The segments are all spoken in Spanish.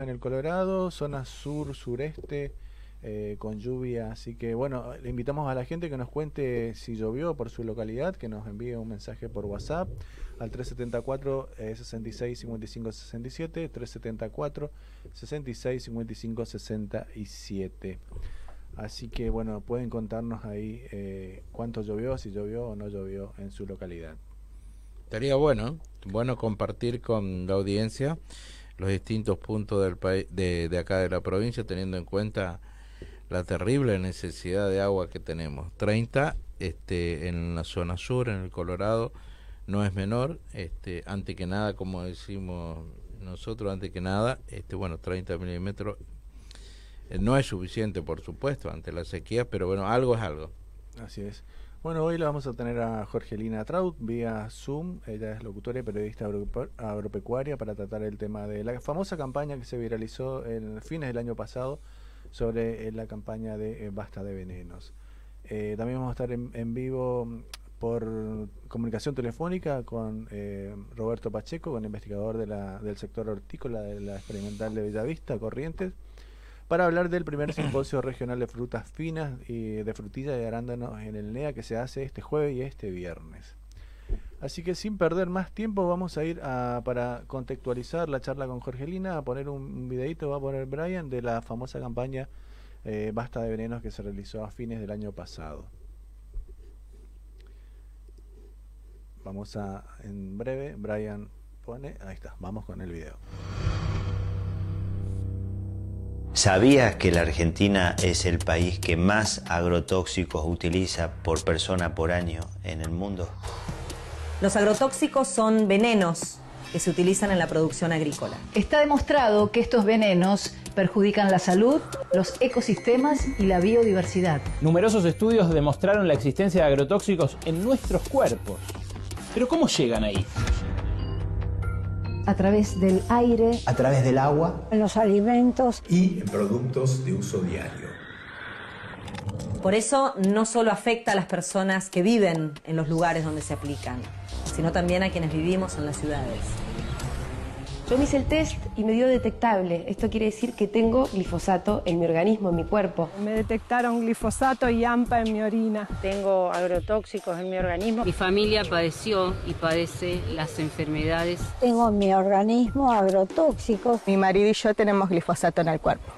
en el Colorado, zona sur, sureste, eh, con lluvia. Así que bueno, le invitamos a la gente que nos cuente si llovió por su localidad, que nos envíe un mensaje por WhatsApp al 374 66 55 67, 374 66 55 67. Así que bueno, pueden contarnos ahí eh, cuánto llovió, si llovió o no llovió en su localidad. Estaría bueno, bueno compartir con la audiencia los distintos puntos del país, de, de acá de la provincia, teniendo en cuenta la terrible necesidad de agua que tenemos. 30 este, en la zona sur, en el Colorado, no es menor. Este, antes que nada, como decimos nosotros, antes que nada, este, bueno, 30 milímetros eh, no es suficiente, por supuesto, ante la sequía, pero bueno, algo es algo. Así es. Bueno, hoy la vamos a tener a Jorgelina Traut vía Zoom. Ella es locutora y periodista agropecuaria para tratar el tema de la famosa campaña que se viralizó en fines del año pasado sobre eh, la campaña de eh, Basta de Venenos. Eh, también vamos a estar en, vivo por comunicación telefónica con Roberto Pacheco, con investigador de la, del sector hortícola de la experimental de Bellavista, Corrientes para hablar del primer simposio regional de frutas finas y de frutilla y arándanos en el NEA que se hace este jueves y este viernes. Así que sin perder más tiempo vamos a ir a, para contextualizar la charla con Jorgelina, a poner un, videito, va a poner Brian, de la famosa campaña eh, Basta de Venenos que se realizó a fines del año pasado. Vamos a, en breve, Brian pone, ahí está, vamos con el video. ¿Sabías que la Argentina es el país que más agrotóxicos utiliza por persona por año en el mundo? Los agrotóxicos son venenos que se utilizan en la producción agrícola. Está demostrado que estos venenos perjudican la salud, los ecosistemas y la biodiversidad. Numerosos estudios demostraron la existencia de agrotóxicos en nuestros cuerpos. Pero ¿cómo llegan ahí? A través del aire, a través del agua, en los alimentos y en productos de uso diario. Por eso no solo afecta a las personas que viven en los lugares donde se aplican, sino también a quienes vivimos en las ciudades. Yo me hice el test y me dio detectable. Esto quiere decir que tengo glifosato en mi organismo, en mi cuerpo. Me detectaron glifosato y AMPA en mi orina. Tengo agrotóxicos en mi organismo. Mi familia padeció y padece las enfermedades. Tengo en mi organismo agrotóxicos. Mi marido y yo tenemos glifosato en el cuerpo.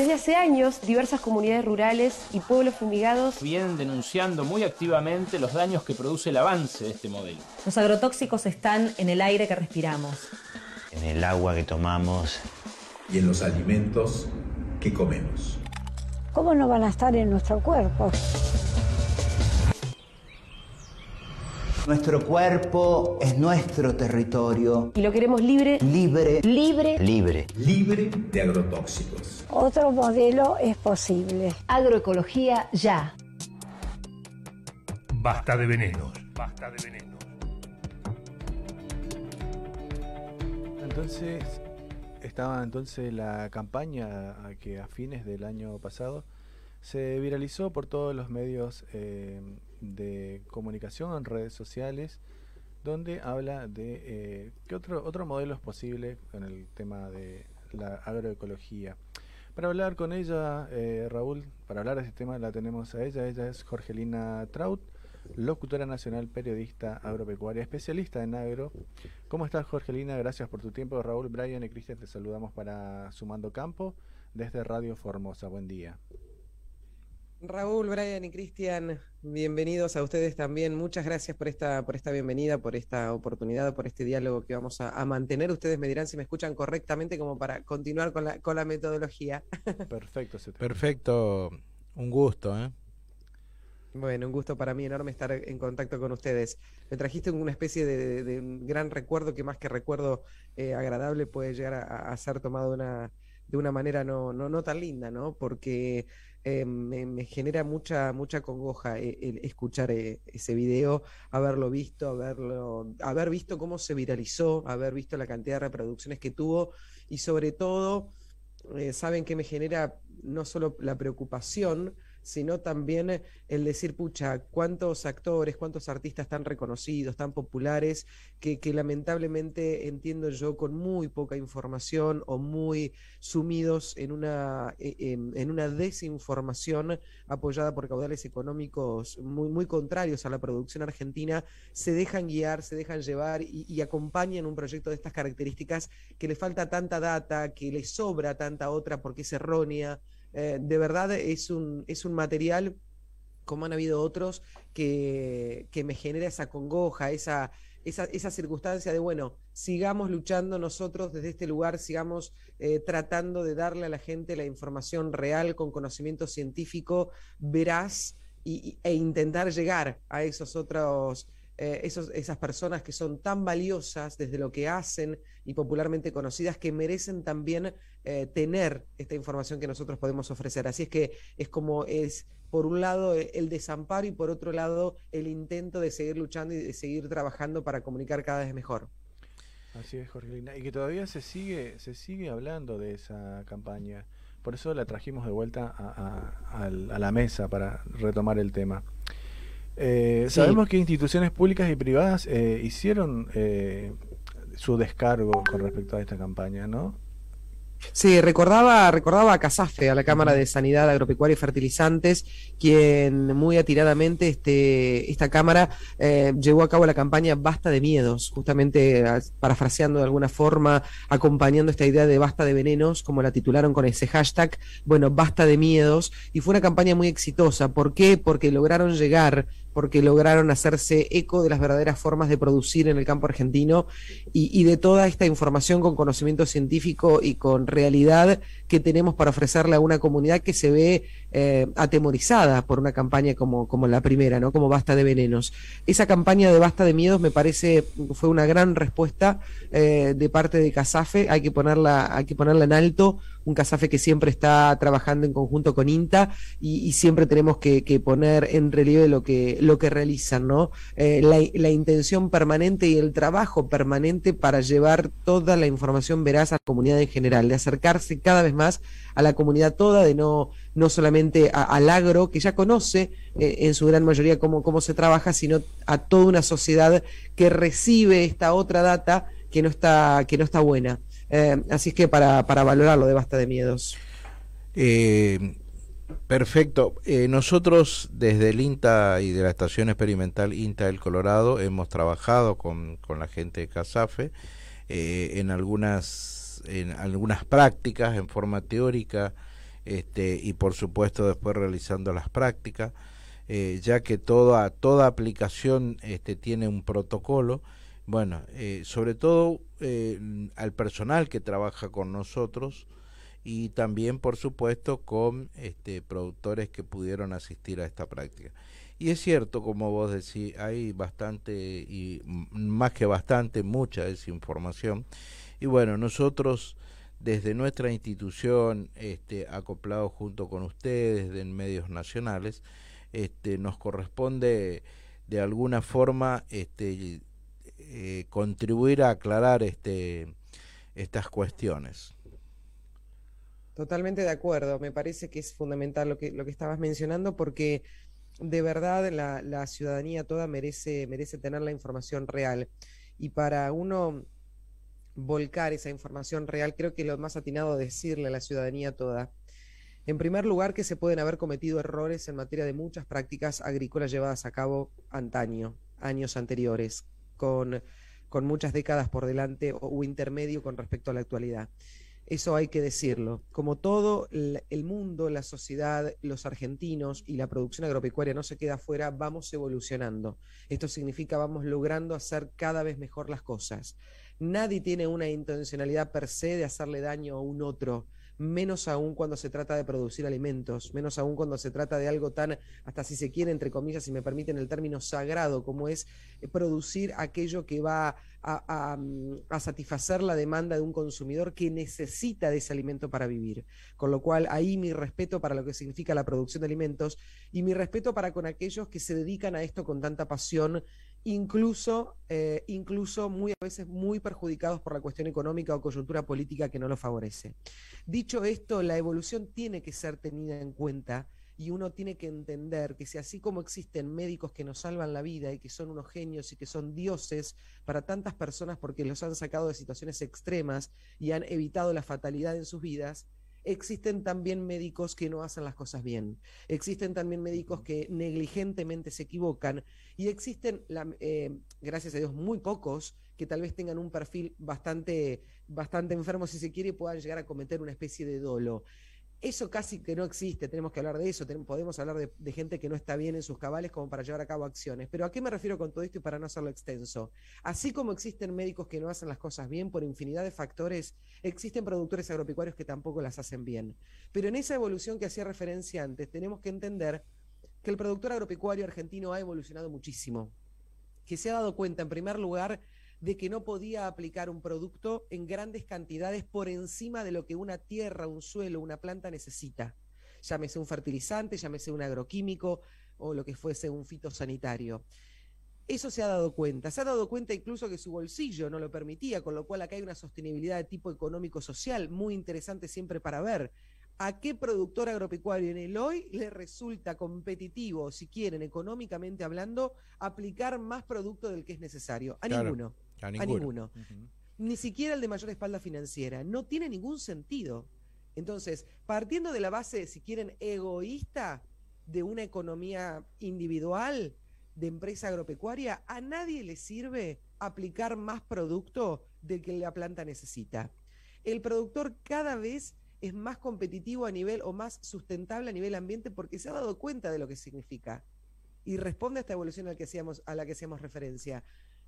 Desde hace años, diversas comunidades rurales y pueblos fumigados vienen denunciando muy activamente los daños que produce el avance de este modelo. Los agrotóxicos están en el aire que respiramos, en el agua que tomamos y en los alimentos que comemos. ¿Cómo no van a estar en nuestro cuerpo? Nuestro cuerpo es nuestro territorio. Y lo queremos libre. Libre. Libre. Libre. Libre de agrotóxicos. Otro modelo es posible. Agroecología ya. Basta de venenos. Basta de venenos. Entonces, estaba entonces la campaña que a fines del año pasado se viralizó por todos los medios eh, de comunicación en redes sociales donde habla de eh, qué otro, otro modelo es posible en el tema de la agroecología. Para hablar con ella, eh, Raúl, para hablar de este tema la tenemos a ella. Ella es Jorgelina Traut, locutora nacional, periodista agropecuaria, especialista en agro. ¿Cómo estás, Jorgelina? Gracias por tu tiempo. Raúl, Brian y Cristian, te saludamos para Sumando Campo desde Radio Formosa. Buen día. Raúl, Brian y Cristian, bienvenidos a ustedes también. Muchas gracias por esta, por esta bienvenida, por esta oportunidad, por este diálogo que vamos a, mantener. Ustedes me dirán si me escuchan correctamente como para continuar con la, con la metodología. Perfecto. Perfecto. Un gusto, ¿eh? Bueno, un gusto para mí enorme estar en contacto con ustedes. Me trajiste una especie de, un gran recuerdo que más que recuerdo eh, agradable puede llegar a, ser tomado una, de una manera no, no, no tan linda, ¿no? Porque eh, me, genera mucha, mucha congoja eh, escuchar eh, ese video, haberlo visto, haberlo, haber visto cómo se viralizó, haber visto la cantidad de reproducciones que tuvo y sobre todo, saben que me genera no solo la preocupación, sino también el decir, pucha, cuántos actores, cuántos artistas tan reconocidos, tan populares, que, lamentablemente entiendo yo con muy poca información o muy sumidos en una, e, en una desinformación apoyada por caudales económicos muy, muy contrarios a la producción argentina, se dejan guiar, se dejan llevar y, y acompañan un proyecto de estas características que le falta tanta data, que le sobra tanta otra porque es errónea. Eh, de verdad es un, es un material, como han habido otros, que, que me genera esa congoja, esa, esa, esa, circunstancia de, bueno, sigamos luchando nosotros desde este lugar, sigamos eh, tratando de darle a la gente la información real con conocimiento científico veraz y, e intentar llegar a esos otros eh, esas personas que son tan valiosas desde lo que hacen y popularmente conocidas que merecen también eh, tener esta información que nosotros podemos ofrecer. Así es que es como es, por un lado, e, el desamparo y por otro lado, el intento de seguir luchando y de seguir trabajando para comunicar cada vez mejor. Así es, Jorgelina. Y que todavía se sigue, se sigue hablando de esa campaña. Por eso la trajimos de vuelta a, a la mesa para retomar el tema. Eh, sí. Sabemos que instituciones públicas y privadas eh, hicieron eh, su descargo con respecto a esta campaña, ¿no? Sí, recordaba, recordaba a Casafe, a la Cámara de Sanidad Agropecuaria y Fertilizantes, quien muy atiradamente este, esta Cámara eh, llevó a cabo la campaña Basta de Miedos, justamente parafraseando de alguna forma, acompañando esta idea de Basta de Venenos, como la titularon con ese hashtag, bueno, Basta de Miedos, y fue una campaña muy exitosa. ¿Por qué? Porque lograron llegar porque lograron hacerse eco de las verdaderas formas de producir en el campo argentino y, de toda esta información con conocimiento científico y con realidad que tenemos para ofrecerle a una comunidad que se ve eh, atemorizada por una campaña como, como la primera, ¿no? Como Basta de Venenos. Esa campaña de Basta de Miedos me parece fue una gran respuesta eh, de parte de Casafe, hay que ponerla, hay que ponerla en alto, un Casafe que siempre está trabajando en conjunto con INTA y, siempre tenemos que, que, poner en relieve lo que, lo que realizan, ¿no? Eh, la, la, intención permanente y el trabajo permanente para llevar toda la información veraz a la comunidad en general, de acercarse cada vez más a la comunidad toda, de no, no solamente a, al agro, que ya conoce eh, en su gran mayoría cómo, cómo se trabaja, sino a toda una sociedad que recibe esta otra data que no está, que no está buena. Eh, así que para, para valorarlo de basta de miedos. Eh, perfecto. Eh, nosotros desde el INTA y de la Estación Experimental INTA del Colorado hemos trabajado con, con la gente de CASAFE eh, en, algunas, en algunas prácticas en forma teórica este, y por supuesto después realizando las prácticas, eh, ya que toda, toda aplicación este, tiene un protocolo. Bueno, eh, sobre todo eh, al personal que trabaja con nosotros y también, por supuesto, con este, productores que pudieron asistir a esta práctica. Y es cierto, como vos decís, hay bastante, y más que bastante, mucha desinformación. Y bueno, nosotros desde nuestra institución, este, acoplado junto con ustedes en medios nacionales, este, nos corresponde de alguna forma este, eh, contribuir a aclarar este, estas cuestiones. Totalmente de acuerdo, me parece que es fundamental lo que, lo que estabas mencionando porque de verdad la, la ciudadanía toda merece, merece tener la información real y para uno volcar esa información real, creo que lo más atinado decirle a la ciudadanía toda. En primer lugar, que se pueden haber cometido errores en materia de muchas prácticas agrícolas llevadas a cabo antaño, años anteriores, con, con muchas décadas por delante o, o intermedio con respecto a la actualidad. Eso hay que decirlo. Como todo el mundo, la sociedad, los argentinos y la producción agropecuaria no se queda afuera, vamos evolucionando. Esto significa vamos logrando hacer cada vez mejor las cosas. Nadie tiene una intencionalidad per se de hacerle daño a un otro, menos aún cuando se trata de producir alimentos, menos aún cuando se trata de algo tan, hasta si se quiere, entre comillas, si me permiten el término sagrado, como es producir aquello que va a, a, a, satisfacer la demanda de un consumidor que necesita de ese alimento para vivir. Con lo cual, ahí mi respeto para lo que significa la producción de alimentos y mi respeto para con aquellos que se dedican a esto con tanta pasión incluso, eh, incluso muy a veces muy perjudicados por la cuestión económica o coyuntura política que no lo favorece. Dicho esto, la evolución tiene que ser tenida en cuenta y uno tiene que entender que si así como existen médicos que nos salvan la vida y que son unos genios y que son dioses para tantas personas porque los han sacado de situaciones extremas y han evitado la fatalidad en sus vidas, existen también médicos que no hacen las cosas bien, existen también médicos que negligentemente se equivocan. Y existen, eh, gracias a Dios, muy pocos que tal vez tengan un perfil bastante, bastante enfermo si se quiere y puedan llegar a cometer una especie de dolo. Eso casi que no existe, tenemos que hablar de eso, podemos hablar de, gente que no está bien en sus cabales como para llevar a cabo acciones. Pero ¿a qué me refiero con todo esto y para no hacerlo extenso? Así como existen médicos que no hacen las cosas bien por infinidad de factores, existen productores agropecuarios que tampoco las hacen bien. Pero en esa evolución que hacía referencia antes, tenemos que entender que el productor agropecuario argentino ha evolucionado muchísimo, que se ha dado cuenta, en primer lugar, de que no podía aplicar un producto en grandes cantidades por encima de lo que una tierra, un suelo, una planta necesita. Llámese un fertilizante, llámese un agroquímico o lo que fuese un fitosanitario. Eso se ha dado cuenta. Se ha dado cuenta incluso que su bolsillo no lo permitía, con lo cual acá hay una sostenibilidad de tipo económico-social muy interesante siempre para ver. ¿A qué productor agropecuario en el hoy le resulta competitivo, si quieren, económicamente hablando, aplicar más producto del que es necesario? A ninguno. A ninguno. Ni siquiera el de mayor espalda financiera. No tiene ningún sentido. Entonces, partiendo de la base, si quieren, egoísta de una economía individual, de empresa agropecuaria, a nadie le sirve aplicar más producto del que la planta necesita. El productor cada vez es más competitivo a nivel o más sustentable a nivel ambiente porque se ha dado cuenta de lo que significa y responde a esta evolución a la que hacíamos, a la que hacíamos referencia.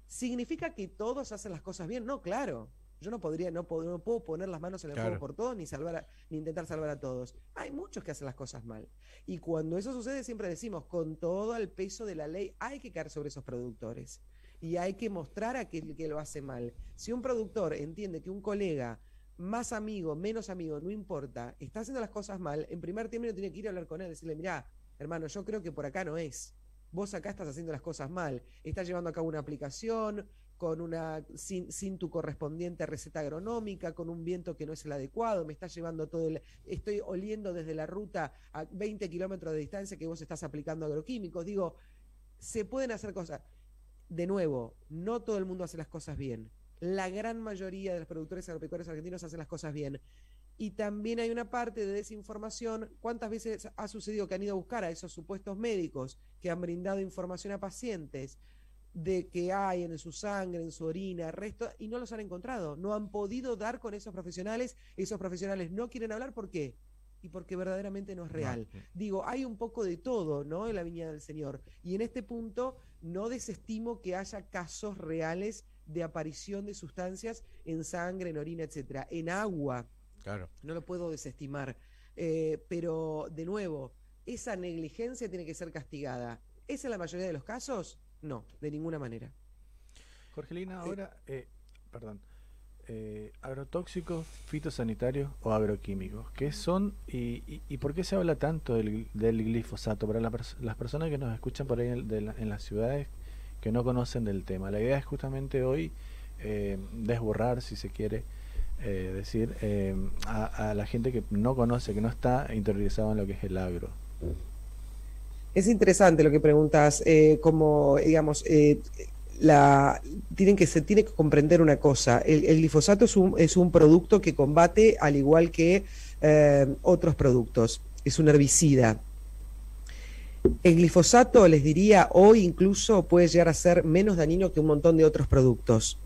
¿Significa que todos hacen las cosas bien? No, claro. Yo no podría, no puedo, puedo poner las manos en el fuego por todos ni salvar ni intentar salvar a todos. Hay muchos que hacen las cosas mal. Y cuando eso sucede, siempre decimos, con todo el peso de la ley, hay que caer sobre esos productores. Y hay que mostrar a aquel que lo hace mal. Si un productor entiende que un colega, más amigo, menos amigo, no importa, está haciendo las cosas mal, en primer término tiene que ir a hablar con él, decirle, mira, hermano, yo creo que por acá no es vos acá estás haciendo las cosas mal, estás llevando a cabo una aplicación con una sin, sin, tu correspondiente receta agronómica, con un viento que no es el adecuado, me estás llevando todo el, estoy oliendo desde la ruta a 20 kilómetros de distancia que vos estás aplicando agroquímicos. Digo, se pueden hacer cosas. De nuevo, no todo el mundo hace las cosas bien. La gran mayoría de los productores agropecuarios argentinos hacen las cosas bien. Y también hay una parte de desinformación. ¿Cuántas veces ha sucedido que han ido a buscar a esos supuestos médicos que han brindado información a pacientes de que hay en su sangre, en su orina, resto, y no los han encontrado? No han podido dar con esos profesionales. Esos profesionales no quieren hablar. ¿Por qué? y porque verdaderamente no es real. Digo, hay un poco de todo, ¿no? En la viña del Señor. Y en este punto no desestimo que haya casos reales de aparición de sustancias en sangre, en orina, etcétera. En agua, no lo puedo desestimar. Eh, pero, de nuevo, esa negligencia tiene que ser castigada. ¿Es en la mayoría de los casos? No, de ninguna manera. Jorgelina, ahora, eh, perdón, eh, agrotóxicos, fitosanitarios o agroquímicos, ¿qué son y, por qué se habla tanto del, glifosato? Para las personas que nos escuchan por ahí en, las ciudades que no conocen del tema, la idea es justamente hoy desborrar, si se quiere, eh, decir, eh, a, la gente que no conoce, que no está interiorizado en lo que es el agro. Es interesante lo que preguntas, eh, como digamos, la, tienen que, se tiene que comprender una cosa, el, glifosato es un, es un, producto que combate al igual que otros productos, es un herbicida. El glifosato, les diría, hoy incluso puede llegar a ser menos dañino que un montón de otros productos.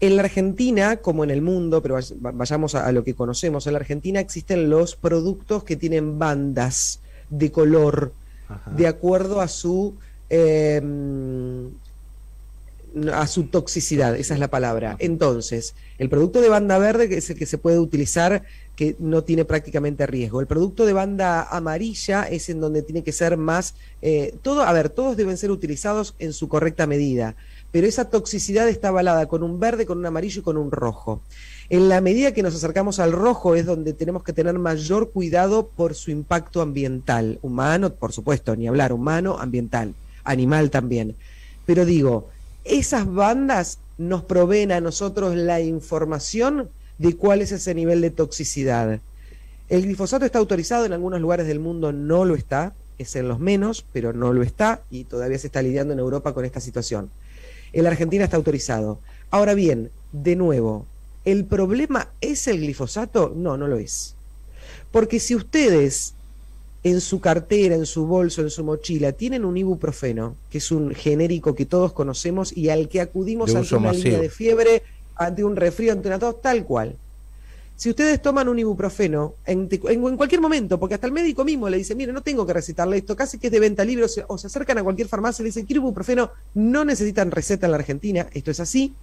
En la Argentina, como en el mundo, pero vayamos a, lo que conocemos, en la Argentina existen los productos que tienen bandas de color de acuerdo a su em, a su toxicidad, esa es la palabra. Entonces, el producto de banda verde que es el que se puede utilizar que no tiene prácticamente riesgo. El producto de banda amarilla es en donde tiene que ser más eh, todo, a ver, todos deben ser utilizados en su correcta medida pero esa toxicidad está avalada con un verde, con un amarillo y con un rojo. En la medida que nos acercamos al rojo es donde tenemos que tener mayor cuidado por su impacto ambiental, humano, por supuesto, ni hablar, humano, ambiental, animal también. Pero digo, esas bandas nos proveen a nosotros la información de cuál es ese nivel de toxicidad. El glifosato está autorizado en algunos lugares del mundo, no lo está, es en los menos, pero no lo está y todavía se está lidiando en Europa con esta situación. En la Argentina está autorizado. Ahora bien, de nuevo, ¿el problema es el glifosato? No, no lo es. Porque si ustedes en su cartera, en su bolso, en su mochila, tienen un ibuprofeno, que es un genérico que todos conocemos y al que acudimos ante una masivo. línea de fiebre, ante un resfrío, ante una tos, tal cual. Si ustedes toman un ibuprofeno en, en- en cualquier momento, porque hasta el médico mismo le dice, mire, no tengo que recetarle esto, casi que es de venta libre, o se, o se acercan a cualquier farmacia y le dicen, quiero ibuprofeno, no necesitan receta en la Argentina, esto es así,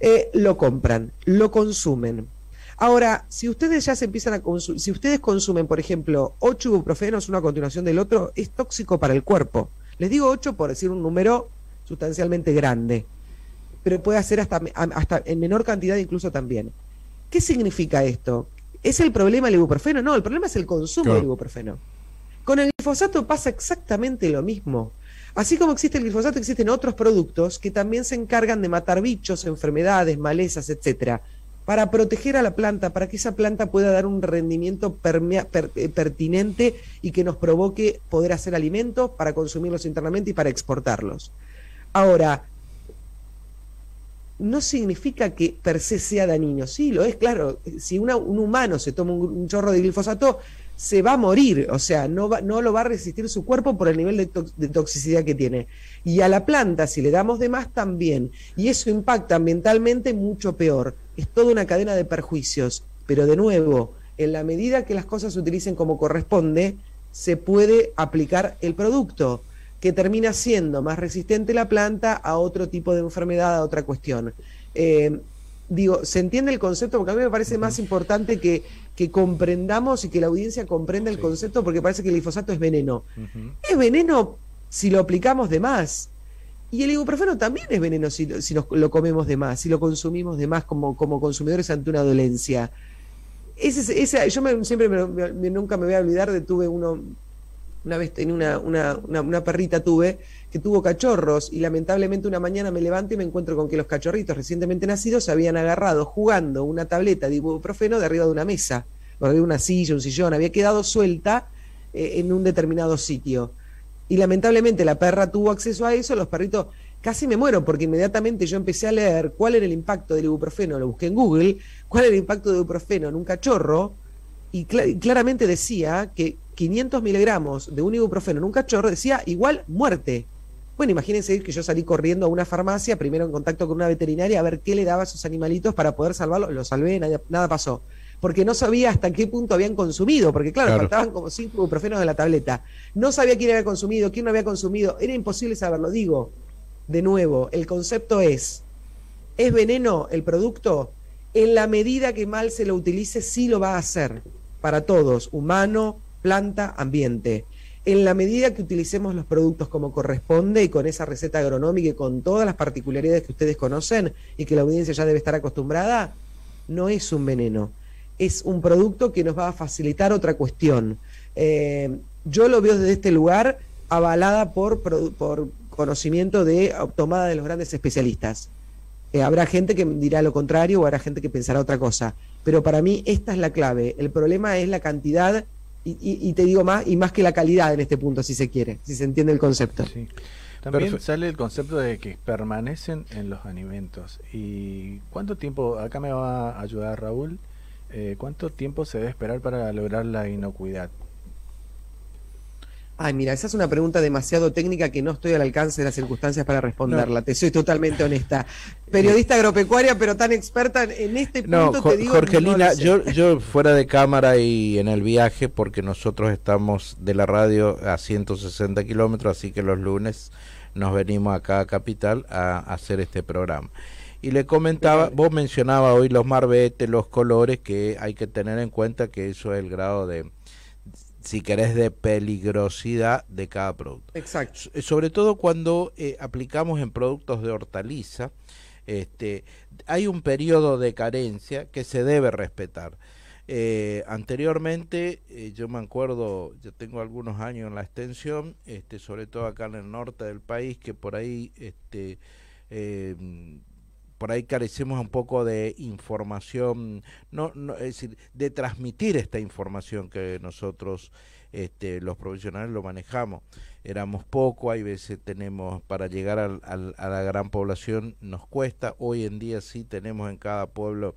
eh, lo compran, lo consumen. Ahora, si ustedes ya se empiezan a consumir, si ustedes consumen, por ejemplo, 8 ibuprofenos uno a continuación del otro, es tóxico para el cuerpo. Les digo 8 por decir un número sustancialmente grande, pero puede hacer hasta, hasta en menor cantidad incluso también. ¿Qué significa esto? ¿Es el problema el ibuprofeno? No, el problema es el consumo Claro. del ibuprofeno. Con el glifosato pasa exactamente lo mismo. Así como existe el glifosato, existen otros productos que también se encargan de matar bichos, enfermedades, malezas, etcétera, para proteger a la planta, para que esa planta pueda dar un rendimiento permea- per- eh, pertinente y que nos provoque poder hacer alimentos para consumirlos internamente y para exportarlos. Ahora, no significa que per se sea dañino. Sí, lo es, claro. Si una- un humano se toma un, chorro de glifosato, se va a morir. O sea, no, va- no lo va a resistir su cuerpo por el nivel de, de toxicidad que tiene. Y a la planta, si le damos de más, también. Y eso impacta ambientalmente mucho peor. Es toda una cadena de perjuicios. Pero de nuevo, en la medida que las cosas se utilicen como corresponde, se puede aplicar el producto que termina siendo más resistente la planta a otro tipo de enfermedad, a otra cuestión. Eh, digo, ¿se entiende el concepto? Porque a mí me parece más importante que, que comprendamos y que la audiencia comprenda el concepto porque parece que el glifosato es veneno. Es veneno si lo aplicamos de más. Y el ibuprofeno también es veneno si, lo- si nos- lo comemos de más, si lo consumimos de más como, como consumidores ante una dolencia. Ese, es- ese- yo me- siempre me- me- nunca me voy a olvidar de tuve uno, una vez tenía una, una, una, una perrita tuve que tuvo cachorros y lamentablemente una mañana me levanto y me encuentro con que los cachorritos recientemente nacidos se habían agarrado jugando una tableta de ibuprofeno de arriba de una mesa, o de una silla, un sillón, había quedado suelta eh, en un determinado sitio. Y lamentablemente la perra tuvo acceso a eso, los perritos casi me muero porque inmediatamente yo empecé a leer cuál era el impacto del ibuprofeno, lo busqué en Google, cuál era el impacto del ibuprofeno en un cachorro y, cla- y claramente decía que 500 miligramos de un ibuprofeno en un cachorro decía igual muerte. Bueno, imagínense que yo salí corriendo a una farmacia, primero en contacto con una veterinaria, a ver qué le daba a esos animalitos para poder salvarlos. Lo salvé, nada, nada pasó. Porque no sabía hasta qué punto habían consumido, porque claro, Claro. faltaban como cinco ibuprofenos de la tableta. No sabía quién había consumido, quién no había consumido. Era imposible saberlo. Digo, de nuevo, el concepto es, ¿es veneno el producto? En la medida que mal se lo utilice, sí lo va a hacer. Para todos, humano, planta, ambiente. En la medida que utilicemos los productos como corresponde y con esa receta agronómica y con todas las particularidades que ustedes conocen y que la audiencia ya debe estar acostumbrada, no es un veneno. Es un producto que nos va a facilitar otra cuestión. Eh, yo lo veo desde este lugar avalada por, conocimiento de tomada de los grandes especialistas. Eh, habrá gente que dirá lo contrario o habrá gente que pensará otra cosa. Pero para mí esta es la clave. El problema es la cantidad y, y- y te digo más, y más que la calidad en este punto, si se quiere, si se entiende el concepto. También sale el concepto de que permanecen en los alimentos. ¿Y cuánto tiempo, acá me va a ayudar Raúl, eh, cuánto tiempo se debe esperar para lograr la inocuidad? Ay, mira, esa es una pregunta demasiado técnica que no estoy al alcance de las circunstancias para responderla. Te soy totalmente honesta. Periodista agropecuaria, pero tan experta en- este punto, No, te digo. Jorgelina, no yo, yo fuera de cámara y en el viaje, porque nosotros estamos de la radio a 160 kilómetros, así que los lunes nos venimos acá a Capital a, hacer este programa. Y le comentaba, vos mencionabas hoy los marbetes, los colores, que hay que tener en cuenta que eso es el grado de, si querés, de peligrosidad de cada producto. Exacto. Sobre todo cuando eh, aplicamos en productos de hortaliza, este, hay un periodo de carencia que se debe respetar. Eh, anteriormente, eh, yo me acuerdo, yo tengo algunos años en la extensión, este, sobre todo acá en el norte del país, que por ahí este, eh, por ahí carecemos un poco de información, no, no, es decir, de transmitir esta información que nosotros este, los profesionales lo manejamos. Éramos poco, hay veces tenemos, para llegar al, a la gran población nos cuesta, hoy en día sí tenemos en cada pueblo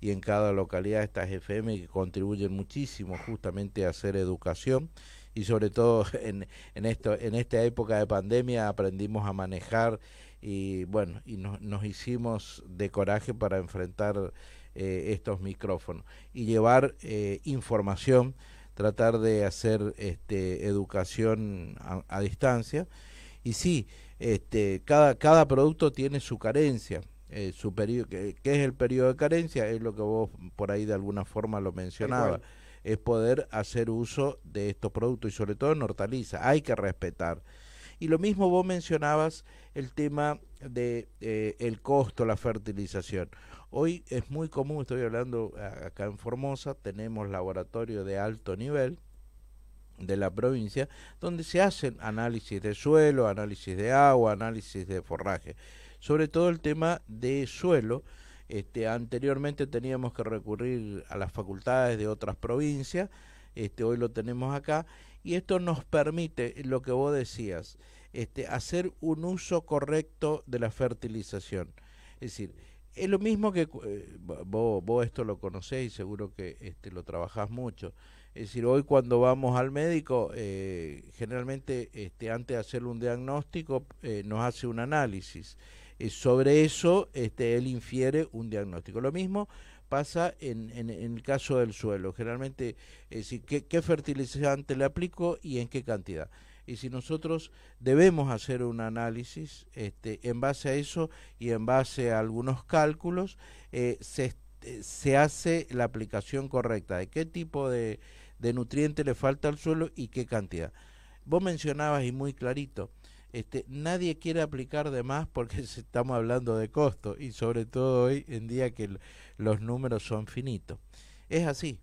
y en cada localidad estas FM que contribuyen muchísimo justamente a hacer educación y sobre todo en, en, esto, en esta época de pandemia aprendimos a manejar y bueno, y nos, nos hicimos de coraje para enfrentar eh, estos micrófonos y llevar eh, información, tratar de hacer este, educación a, a distancia y sí, este, cada, cada producto tiene su carencia. Eh, su periodo, ¿qué, ¿qué, es el periodo de carencia? Es lo que vos por ahí de alguna forma lo mencionabas. Es poder hacer uso de estos productos y sobre todo en hortaliza. Hay que respetar. Y lo mismo vos mencionabas el tema de eh, el costo, la fertilización. Hoy es muy común, estoy hablando acá en Formosa, tenemos laboratorio de alto nivel de la provincia donde se hacen análisis de suelo, análisis de agua, análisis de forraje sobre todo el tema de suelo. Este, anteriormente teníamos que recurrir a las facultades de otras provincias, este, hoy lo tenemos acá, y esto nos permite, lo que vos decías, este, hacer un uso correcto de la fertilización. Es decir, es lo mismo que eh, vos, vos, esto lo conocéis, seguro que este, lo trabajás mucho. Es decir, hoy cuando vamos al médico, eh, generalmente este, antes de hacer un diagnóstico, eh, nos hace un análisis sobre eso este, él infiere un diagnóstico. Lo mismo pasa en, en, el caso del suelo. Generalmente, es decir, ¿qué, ¿qué, fertilizante le aplico y en qué cantidad. Y si nosotros debemos hacer un análisis este, en base a eso y en base a algunos cálculos, eh, se, se hace la aplicación correcta de qué tipo de, de nutriente le falta al suelo y qué cantidad. Vos mencionabas y muy clarito, este, nadie quiere aplicar de más porque estamos hablando de costo y sobre todo hoy en día que los números son finitos. Es así.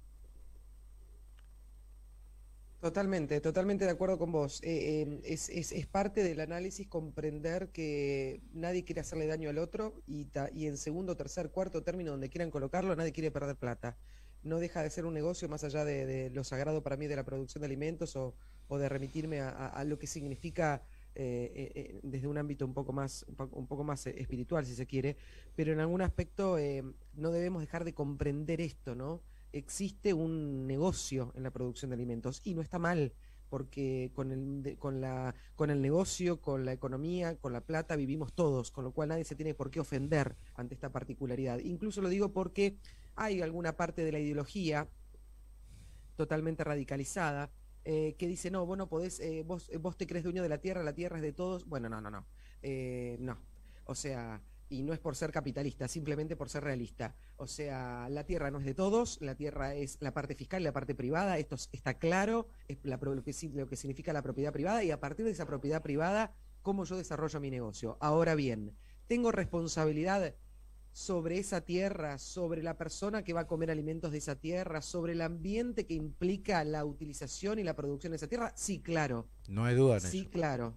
Totalmente, totalmente de acuerdo con vos. Eh, eh, es, es, es, parte del análisis comprender que nadie quiere hacerle daño al otro y, ta, y en segundo, tercer, cuarto término, donde quieran colocarlo, nadie quiere perder plata. No deja de ser un negocio más allá de, de lo sagrado para mí de la producción de alimentos o, o de remitirme a, lo que significa eh, eh, desde un ámbito un poco más un poco más espiritual si se quiere pero en algún aspecto eh, no debemos dejar de comprender esto no existe un negocio en la producción de alimentos y no está mal porque con el, con, la, con el negocio, con la economía, con la plata vivimos todos, con lo cual nadie se tiene por qué ofender ante esta particularidad. Incluso lo digo porque hay alguna parte de la ideología totalmente radicalizada eh, que dice, no, vos no podés, eh, vos, vos te crees dueño de la tierra, la tierra es de todos. Bueno, no, no, no. Eh, no. O sea, y no es por ser capitalista, simplemente por ser realista. O sea, la tierra no es de todos, la tierra es la parte fiscal y la parte privada, esto está claro, es lo, que, lo que significa la propiedad privada y a partir de esa propiedad privada, cómo yo desarrollo mi negocio. Ahora bien, tengo responsabilidad sobre esa tierra, sobre la persona que va a comer alimentos de esa tierra, sobre el ambiente que implica la utilización y la producción de esa tierra? Sí, claro. No hay duda. En sí, eso. claro.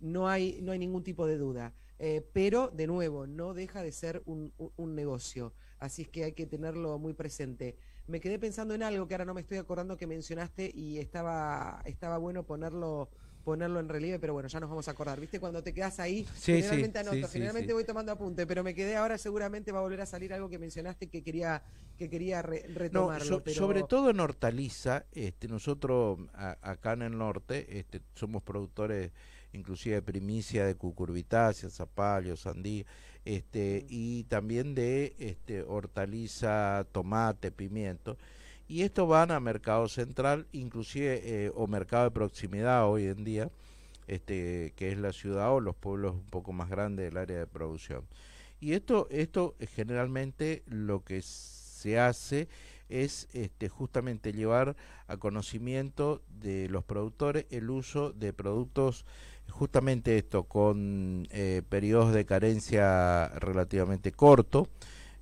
No hay, no hay ningún tipo de duda. Eh, pero, de nuevo, no deja de ser un, un, un, negocio. Así es que hay que tenerlo muy presente. Me quedé pensando en algo que ahora no me estoy acordando que mencionaste y estaba, estaba bueno ponerlo ponerlo en relieve, pero bueno, ya nos vamos a acordar. ¿Viste? Cuando te quedas ahí, sí, generalmente sí, anoto, sí, generalmente voy tomando apunte, pero me quedé ahora, seguramente va a volver a salir algo que mencionaste que quería, que quería re, retomarlo. No, so, pero... Sobre todo en hortaliza, este, nosotros a, acá en el norte este, somos productores inclusive de primicia de cucurbitácea, zapallo, sandía, este, y también de este, hortaliza, tomate, pimiento y estos van a mercado central, inclusive eh, o mercado de proximidad hoy en día, este, que es la ciudad o los pueblos un poco más grandes del área de producción. Y esto, esto generalmente lo que se hace es este, justamente llevar a conocimiento de los productores el uso de productos, justamente esto, con eh, periodos de carencia relativamente cortos,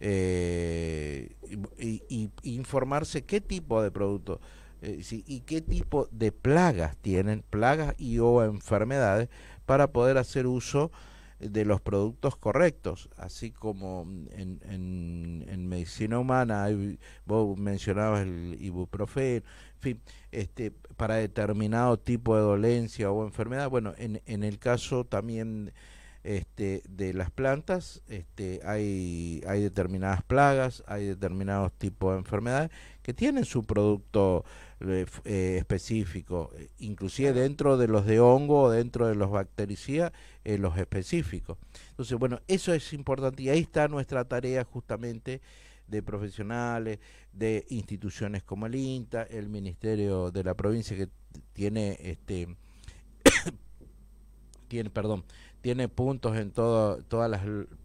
eh, y, y, informarse qué tipo de producto eh, y qué tipo de plagas tienen, plagas y o enfermedades, para poder hacer uso de los productos correctos, así como en, en, medicina humana, vos mencionabas el ibuprofeno, en fin, este, para determinado tipo de dolencia o enfermedad, bueno, en, en el caso también este, de las plantas, este, hay, hay determinadas plagas, hay determinados tipos de enfermedades que tienen su producto eh, eh, específico, inclusive dentro de los de hongo, dentro de los bactericidas, eh, los específicos. Entonces, bueno, eso es importante y ahí está nuestra tarea justamente de profesionales, de instituciones como el INTA, el Ministerio de la provincia que tiene este tiene, perdón, tiene puntos en todo, todas las,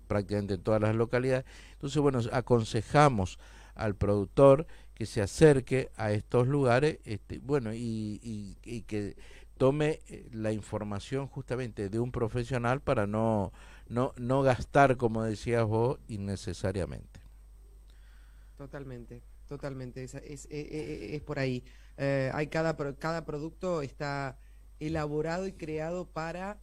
prácticamente en todas las localidades. Entonces, bueno, aconsejamos al productor que se acerque a estos lugares, este, bueno, y, que tome eh, la información justamente de un profesional para no, no, no gastar, como decías vos, innecesariamente. Totalmente, totalmente, es, es, e, e, e, es, por ahí. Eh, hay cada, cada producto está elaborado y creado para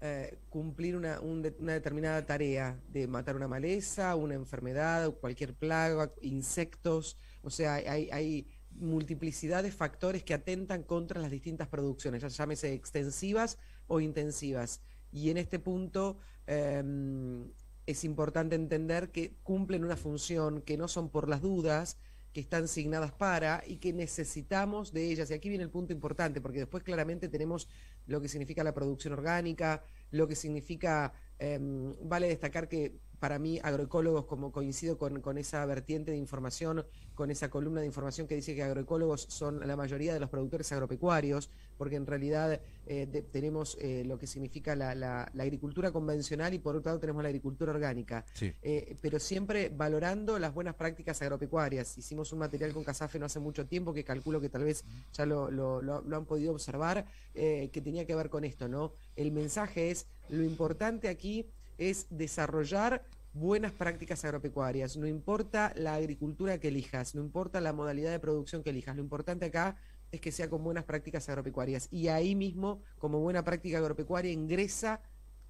eh, cumplir una, una, determinada tarea de matar una maleza, una enfermedad, cualquier plaga, insectos, o sea, hay, hay multiplicidad de factores que atentan contra las distintas producciones, ya llámese extensivas o intensivas. Y en este punto em, es importante entender que cumplen una función, que no son por las dudas, que están asignadas para y que necesitamos de ellas. Y aquí viene el punto importante, porque después claramente tenemos lo que significa la producción orgánica, lo que significa, em, vale destacar que para mí agroecólogos, como coincido con, esa vertiente de información, con esa columna de información que dice que agroecólogos son la mayoría de los productores agropecuarios, porque en realidad eh, tenemos eh, lo que significa la, agricultura convencional y por otro lado tenemos la agricultura orgánica, eh, pero siempre valorando las buenas prácticas agropecuarias. Hicimos un material con Casafe no hace mucho tiempo que calculo que tal vez ya lo, lo han podido observar, que tenía que ver con esto, ¿no? El mensaje es, lo importante aquí es desarrollar buenas prácticas agropecuarias. No importa la agricultura que elijas, no importa la modalidad de producción que elijas, lo importante acá es que sea con buenas prácticas agropecuarias. Y ahí mismo, como buena práctica agropecuaria, ingresa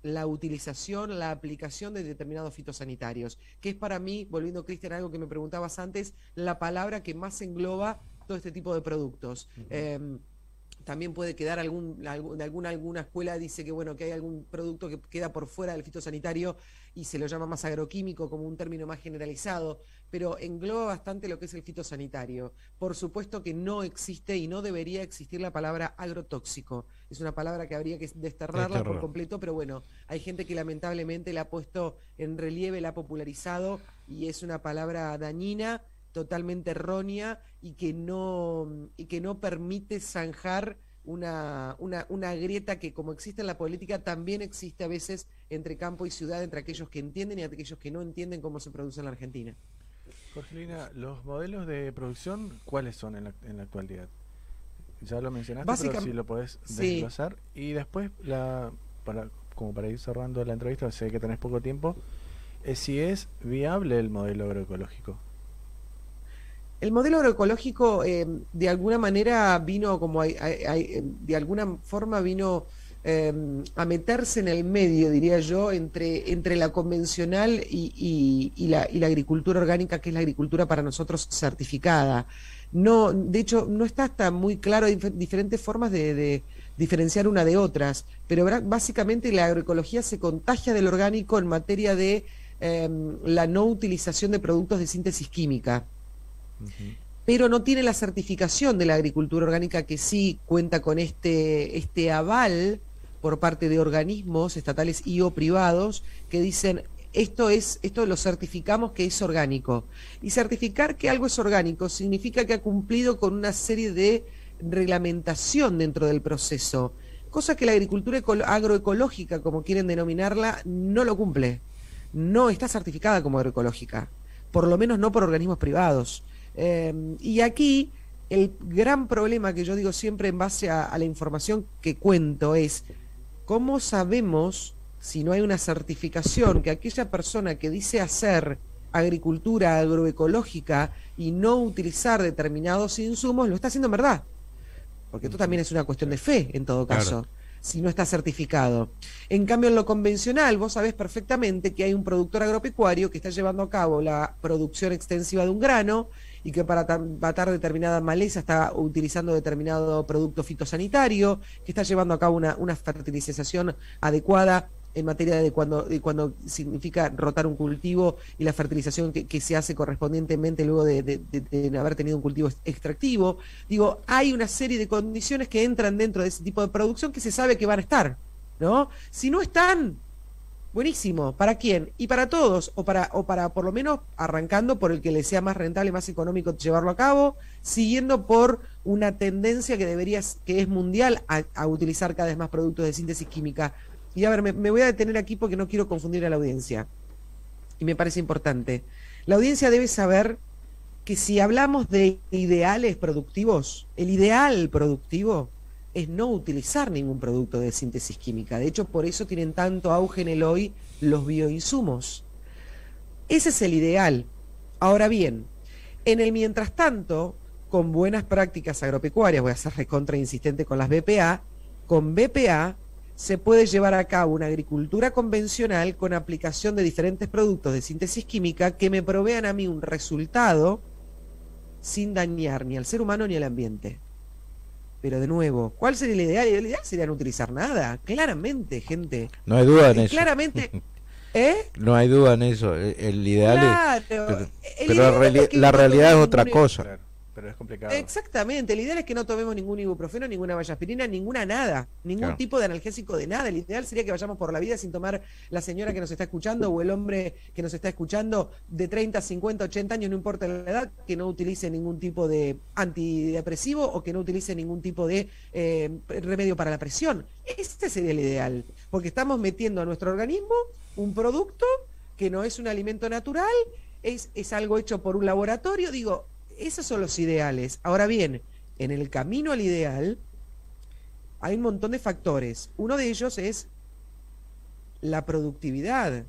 la utilización, la aplicación de determinados fitosanitarios, que es para mí, volviendo Cristian, algo que me preguntabas antes, la palabra que más engloba todo este tipo de productos también puede quedar algún, alguna, alguna escuela dice que bueno, que hay algún producto que queda por fuera del fitosanitario y se lo llama más agroquímico como un término más generalizado, pero engloba bastante lo que es el fitosanitario. Por supuesto que no existe y no debería existir la palabra agrotóxico. Es una palabra que habría que desterrarla por completo, pero bueno, hay gente que lamentablemente la ha puesto en relieve, la ha popularizado y es una palabra dañina totalmente errónea y que no, y que no permite zanjar una, una, una, grieta que como existe en la política también existe a veces entre campo y ciudad, entre aquellos que entienden y aquellos que no entienden cómo se produce en la Argentina. Jorgelina, los modelos de producción, ¿cuáles son en la, en la actualidad? Ya lo mencionaste, pero si lo podés desglosar. Y después, la, para, como para ir cerrando la entrevista, sé que tenés poco tiempo, es si es viable el modelo agroecológico. El modelo agroecológico eh, de alguna manera vino como eh, de alguna forma vino eh, a meterse en el medio, diría yo, entre, entre la convencional y, la, agricultura orgánica, que es la agricultura para nosotros certificada. No, de hecho, no está hasta muy claro diferentes formas de, diferenciar una de otras, pero básicamente la agroecología se contagia del orgánico en materia de la no utilización de productos de síntesis química pero no tiene la certificación de la agricultura orgánica que sí cuenta con este, este aval por parte de organismos estatales y o privados que dicen esto es, esto lo certificamos que es orgánico. Y certificar que algo es orgánico significa que ha cumplido con una serie de reglamentación dentro del proceso, cosa que la agricultura agroecológica, como quieren denominarla, no lo cumple. No está certificada como agroecológica, por lo menos no por organismos privados. Em, y aquí el gran problema que yo digo siempre en base a, la información que cuento es, ¿cómo sabemos si no hay una certificación que aquella persona que dice hacer agricultura agroecológica y no utilizar determinados insumos lo está haciendo en verdad? Porque esto también es una cuestión de fe en todo caso. si no está certificado. En cambio, en lo convencional, vos sabés perfectamente que hay un productor agropecuario que está llevando a cabo la producción extensiva de un grano y que para matar determinada maleza está utilizando determinado producto fitosanitario, que está llevando a cabo una, fertilización adecuada en materia de cuando, de cuando significa rotar un cultivo y la fertilización que, se hace correspondientemente luego de, haber tenido un cultivo extractivo. Digo, hay una serie de condiciones que entran dentro de ese tipo de producción que se sabe que van a estar, ¿no? Si no están, buenísimo. ¿Para quién? Y para todos, o para, o para por lo menos arrancando por el que le sea más rentable, más económico llevarlo a cabo, siguiendo por una tendencia que debería, que es mundial, a utilizar cada vez más productos de síntesis química y a ver, me, voy a detener aquí porque no quiero confundir a la audiencia. Y me parece importante. La audiencia debe saber que si hablamos de ideales productivos, el ideal productivo es no utilizar ningún producto de síntesis química. De hecho, por eso tienen tanto auge en el hoy los bioinsumos. Ese es el ideal. Ahora bien, en el mientras tanto, con buenas prácticas agropecuarias, voy a ser recontra insistente con las BPA, con BPA se puede llevar a cabo una agricultura convencional con aplicación de diferentes productos de síntesis química que me provean a mí un resultado sin dañar ni al ser humano ni al ambiente. Pero de nuevo, ¿cuál sería el ideal? El ideal sería no utilizar nada, claramente, gente. No hay duda en eso. Claramente. ¿Eh? No hay duda en eso. El, ideal es. Pero, la, realidad es otra cosa pero es complicado. Exactamente, el ideal es que no tomemos ningún ibuprofeno, ninguna vallaspirina, ninguna nada, ningún tipo de analgésico de nada. El ideal sería que vayamos por la vida sin tomar la señora que nos está escuchando o el hombre que nos está escuchando de 30, 50, 80 años, no importa la edad, que no utilice ningún tipo de antidepresivo o que no utilice ningún tipo de eh, remedio para la presión. Este sería el ideal, porque estamos metiendo a nuestro organismo un producto que no es un alimento natural, es, es algo hecho por un laboratorio, digo, esos son los ideales. Ahora bien, en el camino al ideal hay un montón de factores. Uno de ellos es la productividad.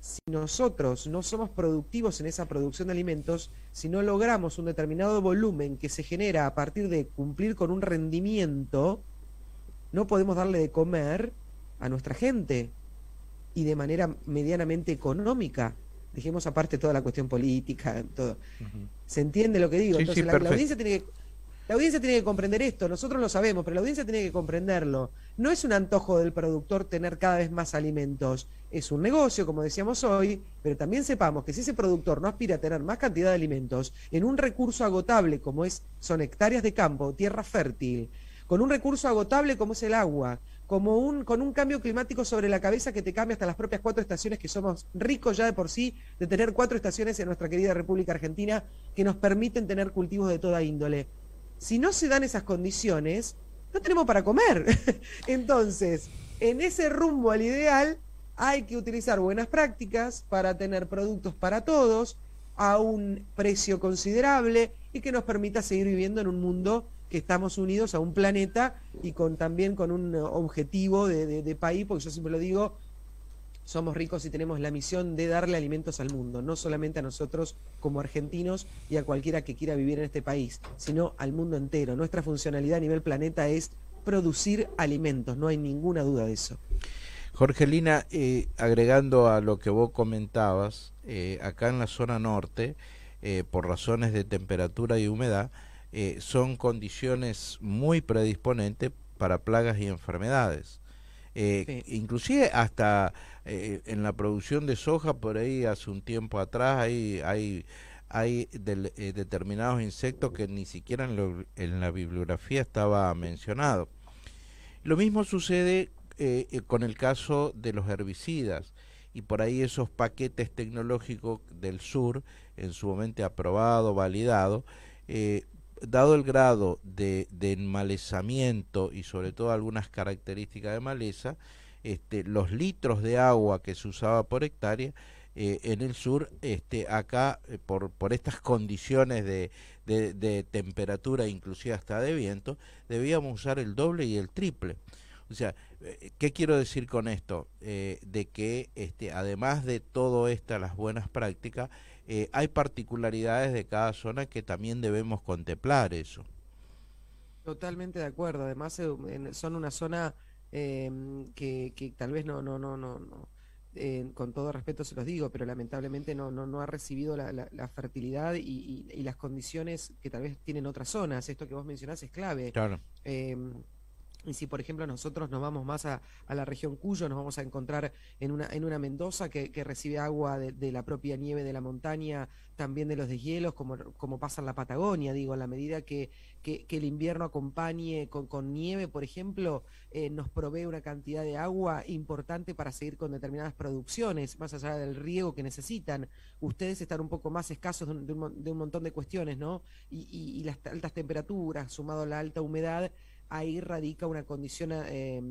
Si nosotros no somos productivos en esa producción de alimentos, si no logramos un determinado volumen que se genera a partir de cumplir con un rendimiento, no podemos darle de comer a nuestra gente y de manera medianamente económica dejemos aparte toda la cuestión política, todo. ¿Se entiende lo que digo? Entonces la, audiencia tiene que, la audiencia tiene que comprender esto, nosotros lo sabemos, pero la audiencia tiene que comprenderlo. No es un antojo del productor tener cada vez más alimentos, es un negocio, como decíamos hoy, pero también sepamos que si ese productor no aspira a tener más cantidad de alimentos en un recurso agotable como es, son hectáreas de campo, tierra fértil, con un recurso agotable como es el agua, como un, con un cambio climático sobre la cabeza que te cambia hasta las propias cuatro estaciones, que somos ricos ya de por sí de tener cuatro estaciones en nuestra querida República Argentina que nos permiten tener cultivos de toda índole. Si no se dan esas condiciones, no tenemos para comer. Entonces, en ese rumbo al ideal, hay que utilizar buenas prácticas para tener productos para todos a un precio considerable y que nos permita seguir viviendo en un mundo que estamos unidos a un planeta y con también con un objetivo de, país, porque yo siempre lo digo, somos ricos y tenemos la misión de darle alimentos al mundo, no solamente a nosotros como argentinos y a cualquiera que quiera vivir en este país, sino al mundo entero. Nuestra funcionalidad a nivel planeta es producir alimentos, no hay ninguna duda de eso. Jorgelina, eh, agregando a lo que vos comentabas, eh, acá en la zona norte, eh, por razones de temperatura y humedad, eh, son condiciones muy predisponentes para plagas y enfermedades. Eh, inclusive hasta eh, en la producción de soja, por ahí hace un tiempo atrás, hay, hay, hay determinados insectos que ni siquiera en, en, la bibliografía estaba mencionado. Lo mismo sucede con el caso de los herbicidas y por ahí esos paquetes tecnológicos del sur, en su momento aprobado, validado, eh, dado el grado de, enmalezamiento y sobre todo algunas características de maleza, este, los litros de agua que se usaba por hectárea eh, en el sur, este, acá eh, por, por estas condiciones de, de, temperatura, inclusive hasta de viento, debíamos usar el doble y el triple. O sea, eh, ¿qué quiero decir con esto? de que este, además de todo esto, las buenas prácticas, eh, hay particularidades de cada zona que también debemos contemplar eso. Totalmente de acuerdo. Además, eh, son una zona em, que, que tal vez no, no, no, no, no eh, con todo respeto se los digo, pero lamentablemente no, no, no ha recibido la, la, la fertilidad y, y, y, las condiciones que tal vez tienen otras zonas. Esto que vos mencionás es clave. Claro. Y si, por ejemplo, nosotros nos vamos más a, la región Cuyo, nos vamos a encontrar en una, en una Mendoza que, que recibe agua de, la propia nieve de la montaña, también de los deshielos, como, como pasa en la Patagonia, digo, en la medida que, que, el invierno acompañe con, con nieve, por ejemplo, eh, nos provee una cantidad de agua importante para seguir con determinadas producciones, más allá del riego que necesitan. Ustedes están un poco más escasos de un montón de cuestiones, ¿no? Y, y, y las altas temperaturas, sumado a la alta humedad, ahí radica una condición eh,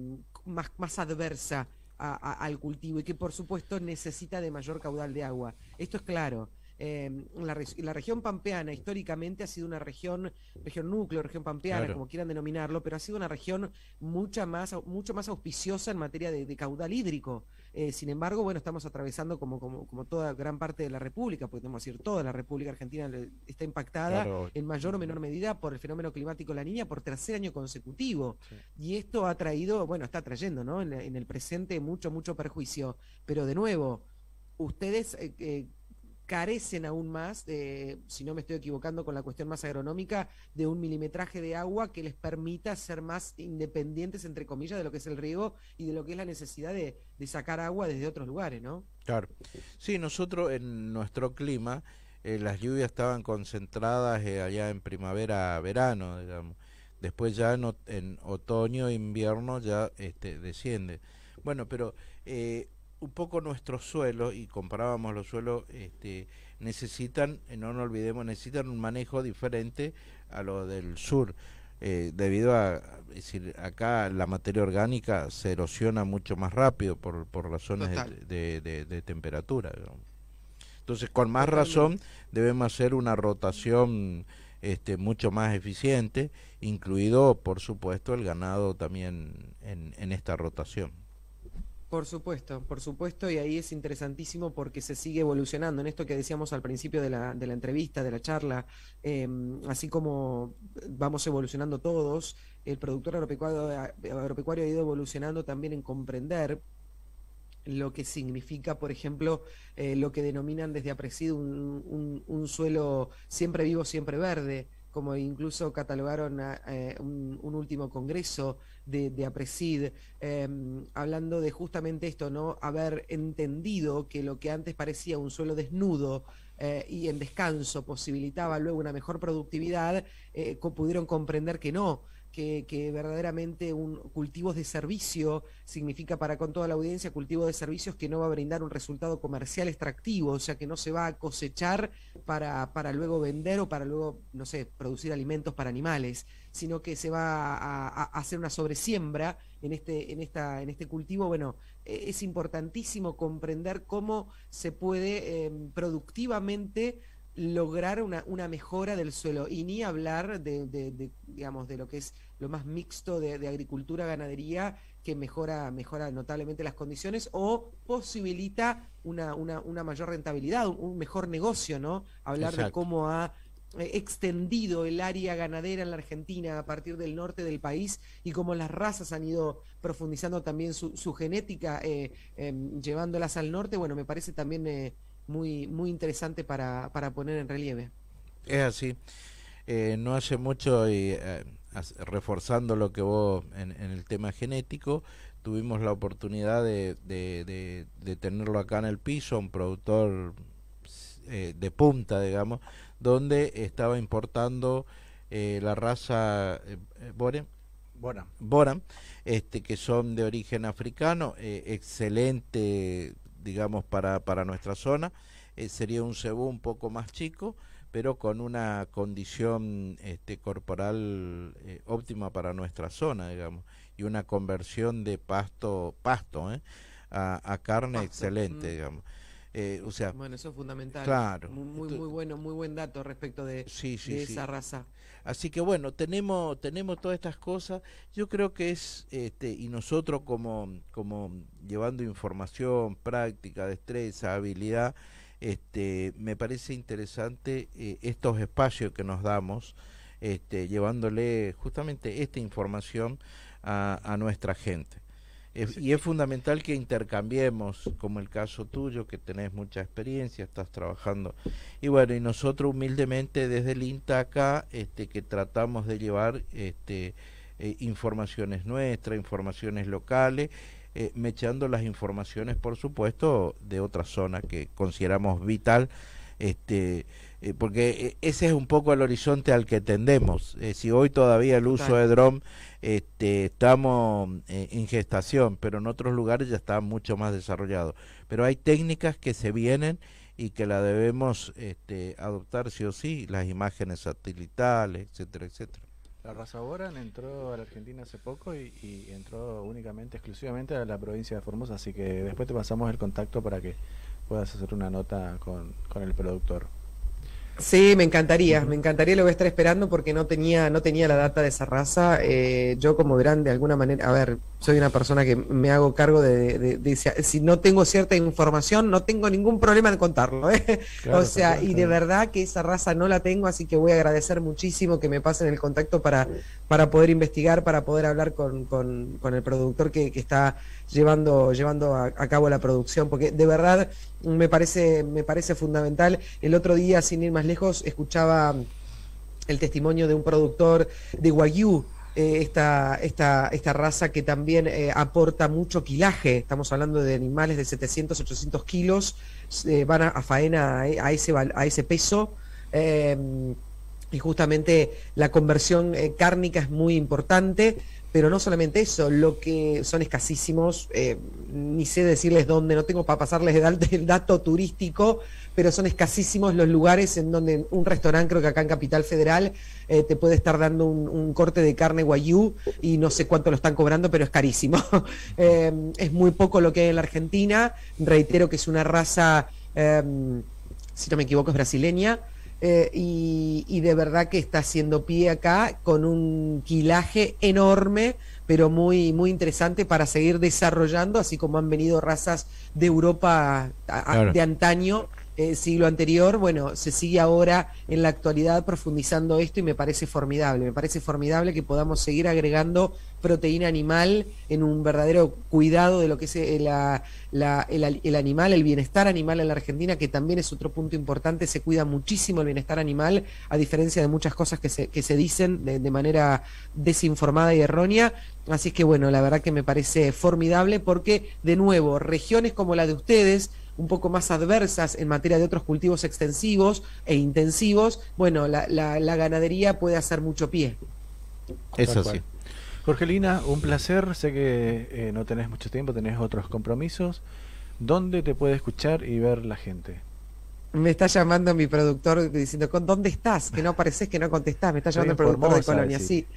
más, más adversa a, a, al cultivo y que por supuesto necesita de mayor caudal de agua. Esto es claro. Eh, la, la, región pampeana históricamente ha sido una región, región núcleo, región pampeana, claro. como quieran denominarlo, pero ha sido una región mucha más, mucho más auspiciosa en materia de, de caudal hídrico. Eh, sin embargo, bueno, estamos atravesando como, como, como, toda gran parte de la República, podemos decir toda la República Argentina está impactada claro. en mayor o menor medida por el fenómeno climático La Niña por tercer año consecutivo. Sí. Y esto ha traído, bueno, está trayendo, ¿no? En, en, el presente mucho, mucho perjuicio. Pero de nuevo, ustedes eh, eh, carecen aún más, si no me estoy equivocando con la cuestión más agronómica, de un milimetraje de agua que les permita ser más independientes, entre comillas, de lo que es el riego y de lo que es la necesidad de, sacar agua desde otros lugares, ¿no? Claro. Sí, nosotros en nuestro clima, eh, las lluvias estaban concentradas eh, allá en primavera-verano, digamos. Después ya en, en otoño, invierno ya este, desciende. Bueno, pero eh, un poco nuestros suelos, y comparábamos los suelos, este, necesitan, eh, no nos olvidemos, necesitan un manejo diferente a lo del sur. Eh, debido a, es decir, acá la materia orgánica se erosiona mucho más rápido por, por razones de, de, de, de, temperatura. Entonces, con más razón, debemos hacer una rotación este, mucho más eficiente, incluido, por supuesto, el ganado también en, en esta rotación. Por supuesto, por supuesto, y ahí es interesantísimo porque se sigue evolucionando. En esto que decíamos al principio de la, entrevista, de la charla, eh, así como vamos evolucionando todos, el productor agropecuario, agropecuario ha ido evolucionando también en comprender lo que significa, por ejemplo, eh, lo que denominan desde Apresido un, un, un suelo siempre vivo, siempre verde, como incluso catalogaron eh, un, último congreso de, de APRESID, eh, hablando de justamente esto, ¿no? Haber entendido que lo que antes parecía un suelo desnudo eh, y en descanso posibilitaba luego una mejor productividad, eh, pudieron comprender que no. Que, verdaderamente un cultivos de servicio significa para con toda la audiencia cultivo de servicios que no va a brindar un resultado comercial extractivo, o sea que no se va a cosechar para, para luego vender o para luego, no sé, producir alimentos para animales, sino que se va a, hacer una sobresiembra en este, en esta, en este cultivo. Bueno, eh, es importantísimo comprender cómo se puede eh, productivamente lograr una, una, mejora del suelo y ni hablar de, de, de, digamos de lo que es lo más mixto de, de, agricultura ganadería que mejora mejora notablemente las condiciones o posibilita una, una, una mayor rentabilidad un, un, mejor negocio no hablar Exacto. de cómo ha eh, extendido el área ganadera en la Argentina a partir del norte del país y cómo las razas han ido profundizando también su, su genética eh, eh, llevándolas al norte bueno me parece también eh, muy, muy interesante para, para poner en relieve. Es así. Eh, no hace mucho, y eh, reforzando lo que vos en, en, el tema genético, tuvimos la oportunidad de, de, de, de tenerlo acá en el piso, un productor eh, de punta, digamos, donde estaba importando eh, la raza eh, Bore, Boran, Boran este, que son de origen africano, excelente digamos, para, para nuestra zona. Eh, sería un cebú un poco más chico, pero con una condición este, corporal eh, óptima para nuestra zona, digamos, y una conversión de pasto, pasto, ¿eh? a, a, carne pasto. excelente, mm. digamos. Eh, o sea, bueno, eso es fundamental. Claro. Muy, muy, bueno, muy buen dato respecto de, sí, sí, de sí. esa raza. Así que bueno, tenemos, tenemos todas estas cosas. Yo creo que es, este, y nosotros como, como llevando información, práctica, destreza, habilidad, este, me parece interesante eh, estos espacios que nos damos, este, llevándole justamente esta información a, a nuestra gente. Y es fundamental que intercambiemos, como el caso tuyo, que tenés mucha experiencia, estás trabajando. Y bueno, y nosotros humildemente desde el INTA acá, este, que tratamos de llevar este, eh, informaciones nuestras, informaciones locales, eh, mechando las informaciones, por supuesto, de otra zona que consideramos vital. Este, eh, porque eh, ese es un poco el horizonte al que tendemos. Eh, si hoy todavía el uso de dron este, estamos en gestación, pero en otros lugares ya está mucho más desarrollado. Pero hay técnicas que se vienen y que la debemos este, adoptar sí o sí, las imágenes satelitales, etcétera, etcétera. La raza Boran entró a la Argentina hace poco y, y, entró únicamente, exclusivamente a la provincia de Formosa, así que después te pasamos el contacto para que puedas hacer una nota con, con el productor. Sí, me encantaría, me encantaría, lo voy a estar esperando porque no tenía, no tenía la data de esa raza. Eh, yo como verán, de alguna manera, a ver, soy una persona que me hago cargo de, si no tengo cierta información, no tengo ningún problema en contarlo. ¿eh? o sea, y de verdad que esa raza no la tengo, así que voy a agradecer muchísimo que me pasen el contacto para, para poder investigar, para poder hablar con, con, el productor que, que está llevando, llevando a, cabo la producción, porque de verdad me parece, me parece fundamental. El otro día, sin ir más lejos, escuchaba el testimonio de un productor de Wagyu, eh, esta, esta, esta, raza que también eh, aporta mucho quilaje, estamos hablando de animales de 700, 800 kilos, eh, van a, faena a, ese, a ese peso. y justamente la conversión cárnica es muy importante. Pero no solamente eso, lo que son escasísimos, eh, ni sé decirles dónde, no tengo para pasarles el, dato turístico, pero son escasísimos los lugares en donde un restaurante, creo que acá en Capital Federal, eh, te puede estar dando un, corte de carne guayú y no sé cuánto lo están cobrando, pero es carísimo. Eh, es muy poco lo que hay en la Argentina, reitero que es una raza, si no me equivoco, es brasileña. Eh, y, de verdad que está haciendo pie acá con un quilaje enorme, pero muy, muy interesante para seguir desarrollando, así como han venido razas de Europa de antaño eh, siglo anterior, bueno, se sigue ahora en la actualidad profundizando esto y me parece formidable, me parece formidable que podamos seguir agregando proteína animal en un verdadero cuidado de lo que es eh, el, animal, el bienestar animal en la Argentina, que también es otro punto importante, se cuida muchísimo el bienestar animal, a diferencia de muchas cosas que se, que se dicen de, de manera desinformada y errónea. Así que bueno, la verdad que me parece formidable porque, de nuevo, regiones como la de ustedes, un poco más adversas en materia de otros cultivos extensivos e intensivos, bueno, la, la, ganadería puede hacer mucho pie. Eso sí. Jorgelina, un placer. Sé que eh, no tenés mucho tiempo, tenés otros compromisos. ¿Dónde te puede escuchar y ver la gente? Me está llamando mi productor diciendo, ¿dónde estás? Que no apareces, que no contestás. Me está llamando el productor de Colonia, sí.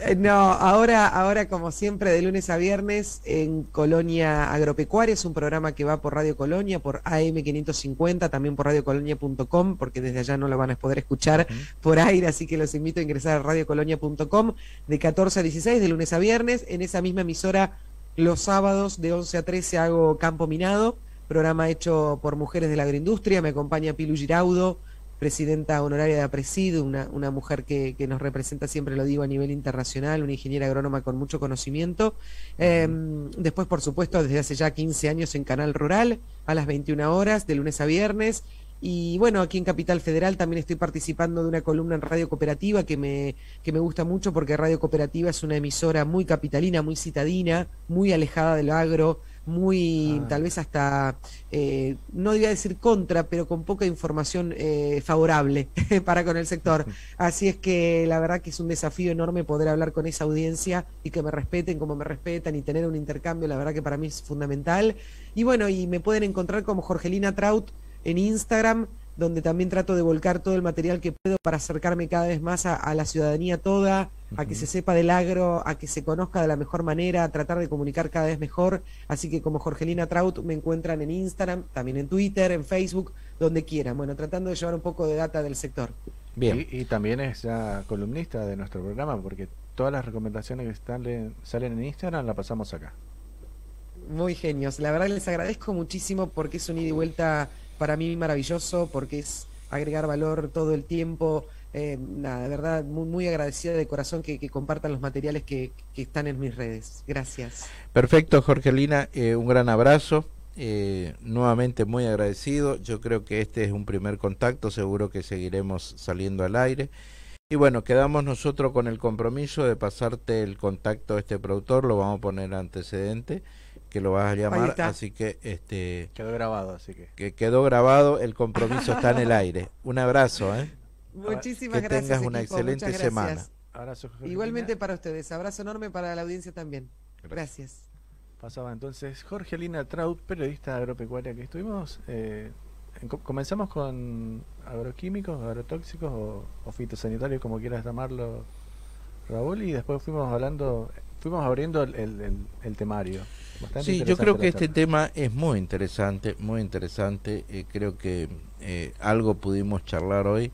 Eh, no, ahora, ahora como siempre, de lunes a viernes en Colonia Agropecuaria, es un programa que va por Radio Colonia, por AM550, también por radiocolonia.com, porque desde allá no lo van a poder escuchar por aire, así que los invito a ingresar a radiocolonia.com de 14 a 16, de lunes a viernes. En esa misma emisora, los sábados de 11 a 13 hago Campo Minado programa hecho por mujeres de la agroindustria. Me acompaña Pilu Giraudo, presidenta honoraria de APRESID, una, una mujer que, nos representa, siempre lo digo, a nivel internacional, una ingeniera agrónoma con mucho conocimiento. Em, después, por supuesto, desde hace ya 15 años en Canal Rural, a las 21 horas, de lunes a viernes. Y bueno, aquí en Capital Federal también estoy participando de una columna en Radio Cooperativa que me, que me gusta mucho porque Radio Cooperativa es una emisora muy capitalina, muy citadina, muy alejada del agro, muy, tal vez hasta, eh, no diría decir contra, pero con poca información eh, favorable para con el sector. Así es que la verdad que es un desafío enorme poder hablar con esa audiencia y que me respeten como me respetan y tener un intercambio, la verdad que para mí es fundamental. Y bueno, y me pueden encontrar como Jorgelina Traut en Instagram, donde también trato de volcar todo el material que puedo para acercarme cada vez más a, la ciudadanía toda, a que se sepa del agro, a que se conozca de la mejor manera, a tratar de comunicar cada vez mejor. Así que como Jorgelina Traut me encuentran en Instagram, también en Twitter, en Facebook, donde quieran. Bueno, tratando de llevar un poco de data del sector. Bien. Y, también es ya columnista de nuestro programa, porque todas las recomendaciones que están, salen en Instagram las pasamos acá. Muy genios. La verdad les agradezco muchísimo porque es un ida y vuelta para mí maravilloso porque es agregar valor todo el tiempo eh, nada, de verdad, muy, muy agradecida de corazón que, que compartan los materiales que, que, están en mis redes. Gracias. Perfecto, Jorgelina, eh, un gran abrazo. Eh, nuevamente muy agradecido. Yo creo que este es un primer contacto, seguro que seguiremos saliendo al aire. Y bueno, quedamos nosotros con el compromiso de pasarte el contacto a este productor, lo vamos a poner antecedente, que lo vas a llamar, así que este quedó grabado, así que que quedó grabado, el compromiso está en el aire. Un abrazo, ¿eh? Muchísimas que gracias. tengas una excelente semana. Abrazo, Igualmente para ustedes, abrazo enorme para la audiencia también. Gracias. Pasaba entonces Jorgelina Traut, periodista agropecuaria que estuvimos. Eh, comenzamos con agroquímicos, agrotóxicos o, o, fitosanitarios, como quieras llamarlo, Raúl, y después fuimos hablando, fuimos abriendo el, el, el temario. Bastante sí, yo creo que este tema es muy interesante, muy interesante. Eh, creo que eh, algo pudimos charlar hoy,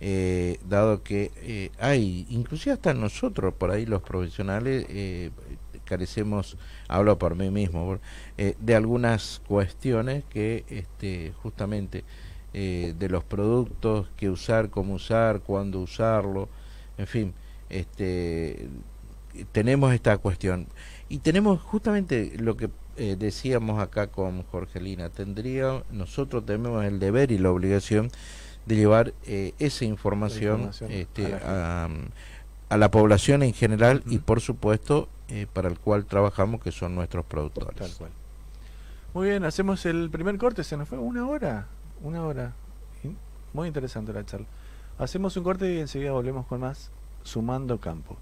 eh, dado que eh, hay, inclusive hasta nosotros, por ahí los profesionales, eh, carecemos, hablo por mí mismo, eh, de algunas cuestiones que este, justamente eh, de los productos, que usar, cómo usar, cuándo usarlo, en fin, este, tenemos esta cuestión. Y tenemos justamente lo que eh, decíamos acá con Jorgelina, tendría, nosotros tenemos el deber y la obligación de llevar eh, esa información, información este, a, la a, a, la población en general uh -huh. y por supuesto eh, para el cual trabajamos, que son nuestros productores. Tal cual. Muy bien, hacemos el primer corte, se nos fue una hora, una hora. Muy interesante la charla. Hacemos un corte y enseguida volvemos con más Sumando Campo.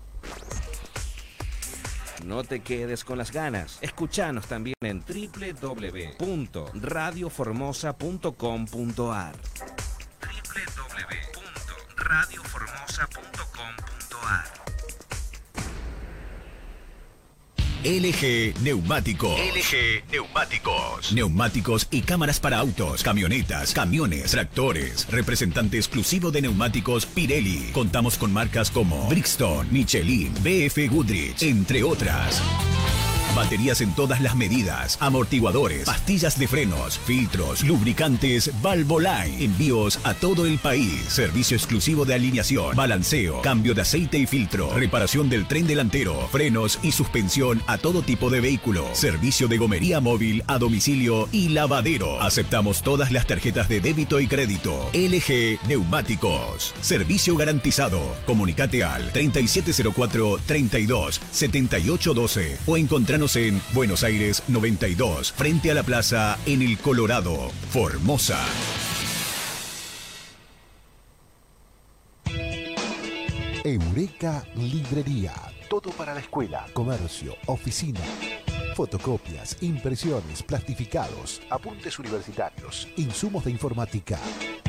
No te quedes con las ganas. Escuchanos también en www.radioformosa.com.ar www.radioformosa.com.ar LG Neumáticos. LG Neumáticos. Neumáticos y cámaras para autos, camionetas, camiones, tractores. Representante exclusivo de neumáticos Pirelli. Contamos con marcas como Brixton, Michelin, BF Goodrich, entre otras. Baterías en todas las medidas, amortiguadores, pastillas de frenos, filtros, lubricantes, Valvoline. Envíos a todo el país. Servicio exclusivo de alineación, balanceo, cambio de aceite y filtro, reparación del tren delantero, frenos y suspensión a todo tipo de vehículo. Servicio de gomería móvil a domicilio y lavadero. Aceptamos todas las tarjetas de débito y crédito. LG Neumáticos. Servicio garantizado. Comunicate al 3704 32 7812 o en Buenos Aires 92, frente a la plaza en el Colorado, Formosa. Eureka Librería. Todo para la escuela, comercio, oficina. Fotocopias, impresiones, plastificados, apuntes universitarios, insumos de informática.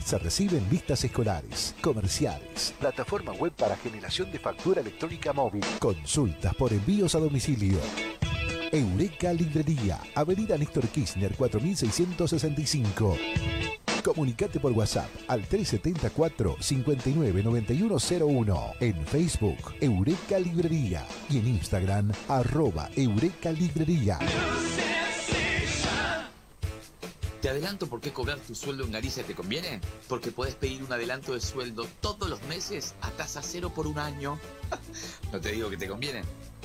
Se reciben vistas escolares, comerciales, plataforma web para generación de factura electrónica móvil, consultas por envíos a domicilio. Eureka Librería, Avenida Néstor Kirchner 4665. Comunicate por WhatsApp al 374 599101 en Facebook Eureka Librería y en Instagram arroba Eureka Librería. ¿Te adelanto por qué cobrar tu sueldo en Galicia te conviene? Porque podés pedir un adelanto de sueldo todos los meses a tasa cero por un año. no te digo que te conviene.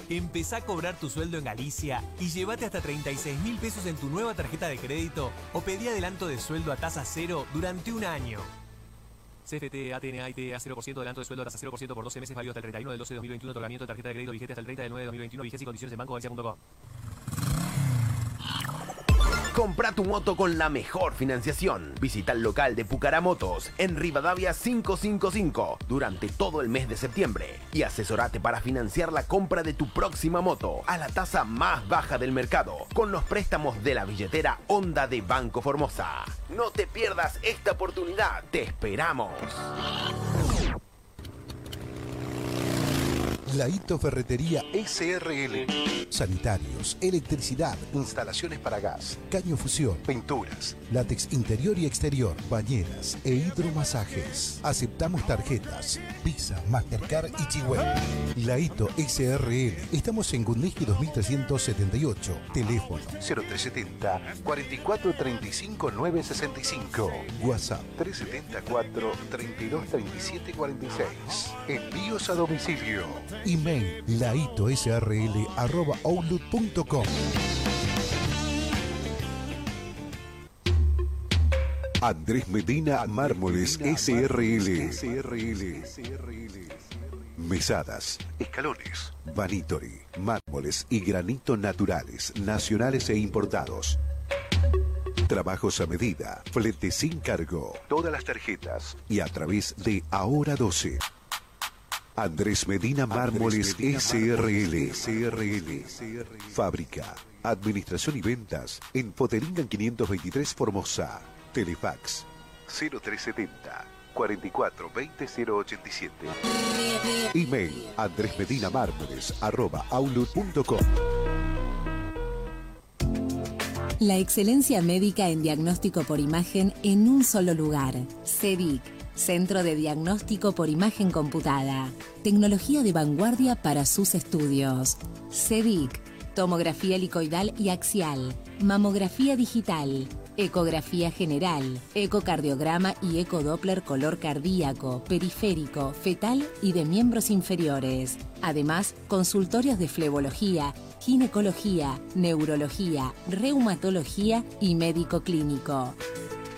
Empezá a cobrar tu sueldo en Galicia y llévate hasta 36 mil pesos en tu nueva tarjeta de crédito o pedí adelanto de sueldo a tasa cero durante un año. CFT, ATN, AIT, a 0% adelanto de sueldo a tasa 0% por 12 meses válido hasta el 31 del 12 de 2021. Otorgamiento de tarjeta de crédito vigente hasta el 30 del 9 de 2021. Vigencia y condiciones en bancogalicia.com. Compra tu moto con la mejor financiación. Visita el local de Pucará Motos en Rivadavia 555 durante todo el mes de septiembre y asesorate para financiar la compra de tu próxima moto a la tasa más baja del mercado con los préstamos de la billetera Honda de Banco Formosa. No te pierdas esta oportunidad. Te esperamos. Laito Ferretería SRL. Sanitarios, electricidad, instalaciones para gas, caño fusión, pinturas, látex interior y exterior, bañeras e hidromasajes. Aceptamos tarjetas, Visa, Mastercard y Chihuahua. Laito SRL. Estamos en Gundeski 2378. Teléfono 0370 4435 965. WhatsApp 374 3237 46. Envíos a domicilio. Email laitosrl arroba outlook.com. Andrés Medina Mármoles SRL. Mesadas, escalones, vanitori, mármoles y granito naturales, nacionales e importados. Trabajos a medida, flete sin cargo, todas las tarjetas y a través de Ahora 12. Andrés Medina Mármoles SRL. Fábrica, administración y ventas en Poteringan 523 Formosa. Telefax 0370 44 20 087. Email andresmedinamármoles arroba outlook.com. La excelencia médica en diagnóstico por imagen en un solo lugar. CEDIC, Centro de Diagnóstico por Imagen Computada. Tecnología de vanguardia para sus estudios. CEDIC, tomografía helicoidal y axial, mamografía digital, ecografía general, ecocardiograma y ecodoppler color cardíaco, periférico, fetal y de miembros inferiores. Además, consultorios de flebología, ginecología, neurología, reumatología y médico clínico.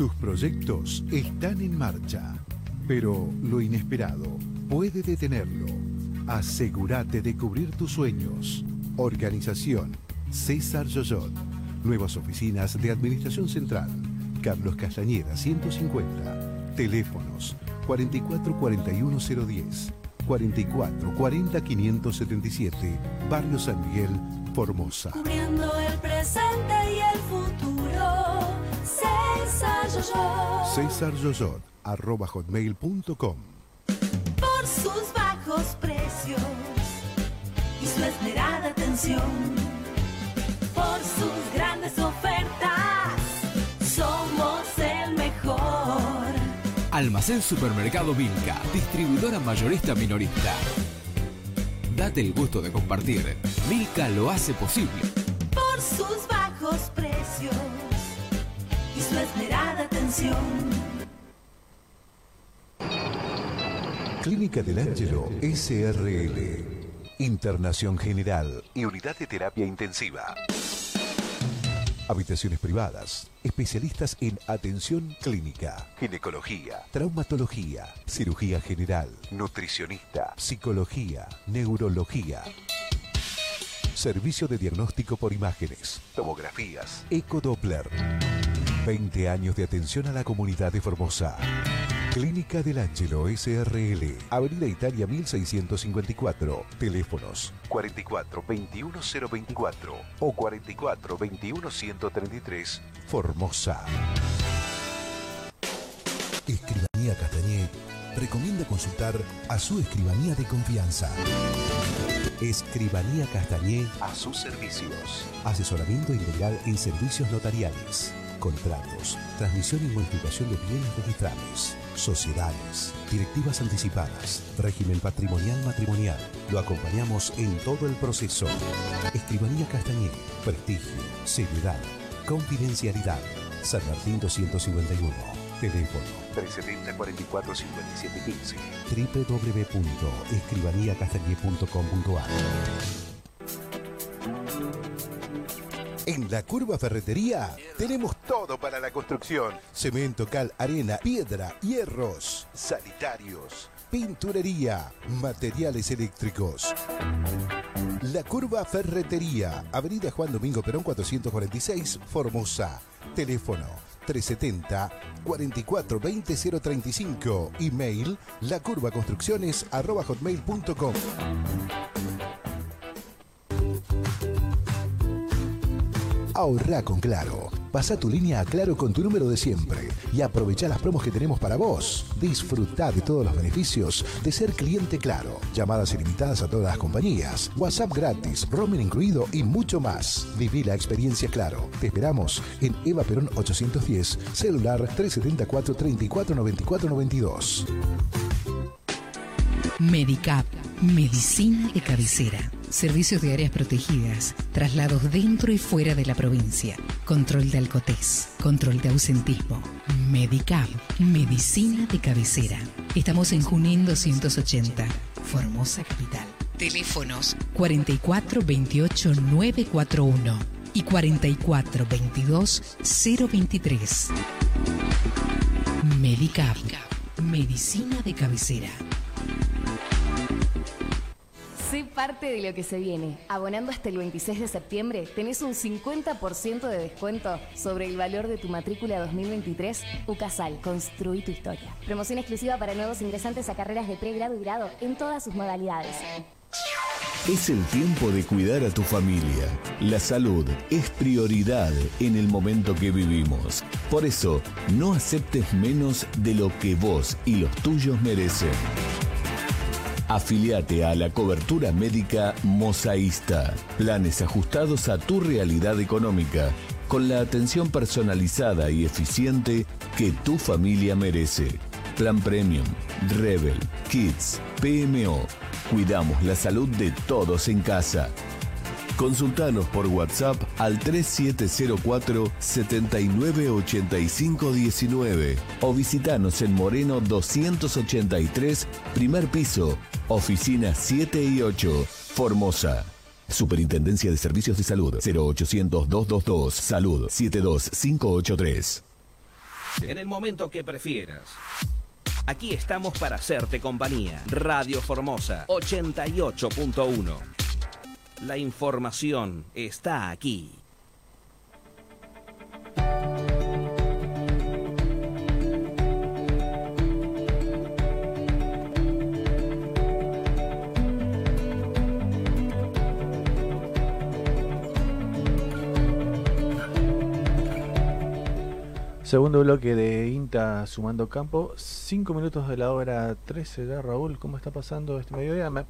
Tus proyectos están en marcha, pero lo inesperado puede detenerlo. Asegúrate de cubrir tus sueños. Organización César Yoyot. Nuevas oficinas de Administración Central. Carlos Castañeda 150. Teléfonos 4441010, 4440 577, Barrio San Miguel, Formosa. Cubriendo el presente César Yoyot. Arroba hotmail.com. Por sus bajos precios y su esmerada atención. Por sus grandes ofertas. Somos el mejor. Almacén Supermercado Vilca, distribuidora mayorista minorista. Date el gusto de compartir. Vilca lo hace posible. Por sus bajos precios su esmerada atención. Clínica del Ángelo SRL. Internación General y Unidad de Terapia Intensiva. Habitaciones privadas. Especialistas en atención clínica, ginecología, traumatología, cirugía general, nutricionista, psicología, neurología. Servicio de diagnóstico por imágenes, tomografías, ecodoppler. 20 años de atención a la comunidad de Formosa. Clínica del Ángelo SRL, Avenida Italia 1654. Teléfonos 44 21 024 o 44 21 133. Formosa. Escribanía Castañé recomienda consultar a su escribanía de confianza. Escribanía Castañé a sus servicios. Asesoramiento integral en servicios notariales, contratos, transmisión y modificación de bienes registrables, sociedades, directivas anticipadas, régimen patrimonial matrimonial. Lo acompañamos en todo el proceso. Escribanía Castañé, prestigio, seriedad, confidencialidad. San Martín 251. Teléfono. 370 44 57 15 www.escribaniacastañé.com.ar En la Curva Ferretería tenemos todo para la construcción. Cemento, cal, arena, piedra, hierros. sanitarios, pinturería, materiales eléctricos. La Curva Ferretería, Avenida Juan Domingo Perón 446, Formosa. Teléfono 370 44 20 035. Email lacurvaconstrucciones arroba hotmail.com. Ahorra con Claro. Pasa tu línea a Claro con tu número de siempre y aprovecha las promos que tenemos para vos. Disfruta de todos los beneficios de ser cliente Claro. Llamadas ilimitadas a todas las compañías, WhatsApp gratis, roaming incluido y mucho más. Viví la experiencia Claro. Te esperamos en Eva Perón 810, celular 374 34 94 92. Medicap, medicina de cabecera. Servicios de áreas protegidas, traslados dentro y fuera de la provincia, control de alcotés, control de ausentismo. Medicap, medicina de cabecera. Estamos en Junín 280, Formosa Capital. Teléfonos 44 28 941 y 44 22 023. Medicap, medicina de cabecera. Sé parte de lo que se viene. Abonando hasta el 26 de septiembre, tenés un 50% de descuento sobre el valor de tu matrícula 2023. UCASAL, construí tu historia. Promoción exclusiva para nuevos ingresantes a carreras de pregrado y grado en todas sus modalidades. Es el tiempo de cuidar a tu familia. La salud es prioridad en el momento que vivimos. Por eso, no aceptes menos de lo que vos y los tuyos merecen. Afiliate a la cobertura médica Mosaísta. Planes ajustados a tu realidad económica, con la atención personalizada y eficiente que tu familia merece. Plan Premium, Rebel, Kids, PMO. Cuidamos la salud de todos en casa. Consultanos por WhatsApp al 3704 798519 o visitanos en Moreno 283, primer piso, oficina 7 y 8, Formosa. Superintendencia de Servicios de Salud 0800 222 Salud 72583. En el momento que prefieras. Aquí estamos para hacerte compañía. Radio Formosa 88.1. La información está aquí. Segundo bloque de INTA sumando campo, 5 minutos de la hora 13 ya, Raúl, ¿cómo está pasando este mediodía? Me,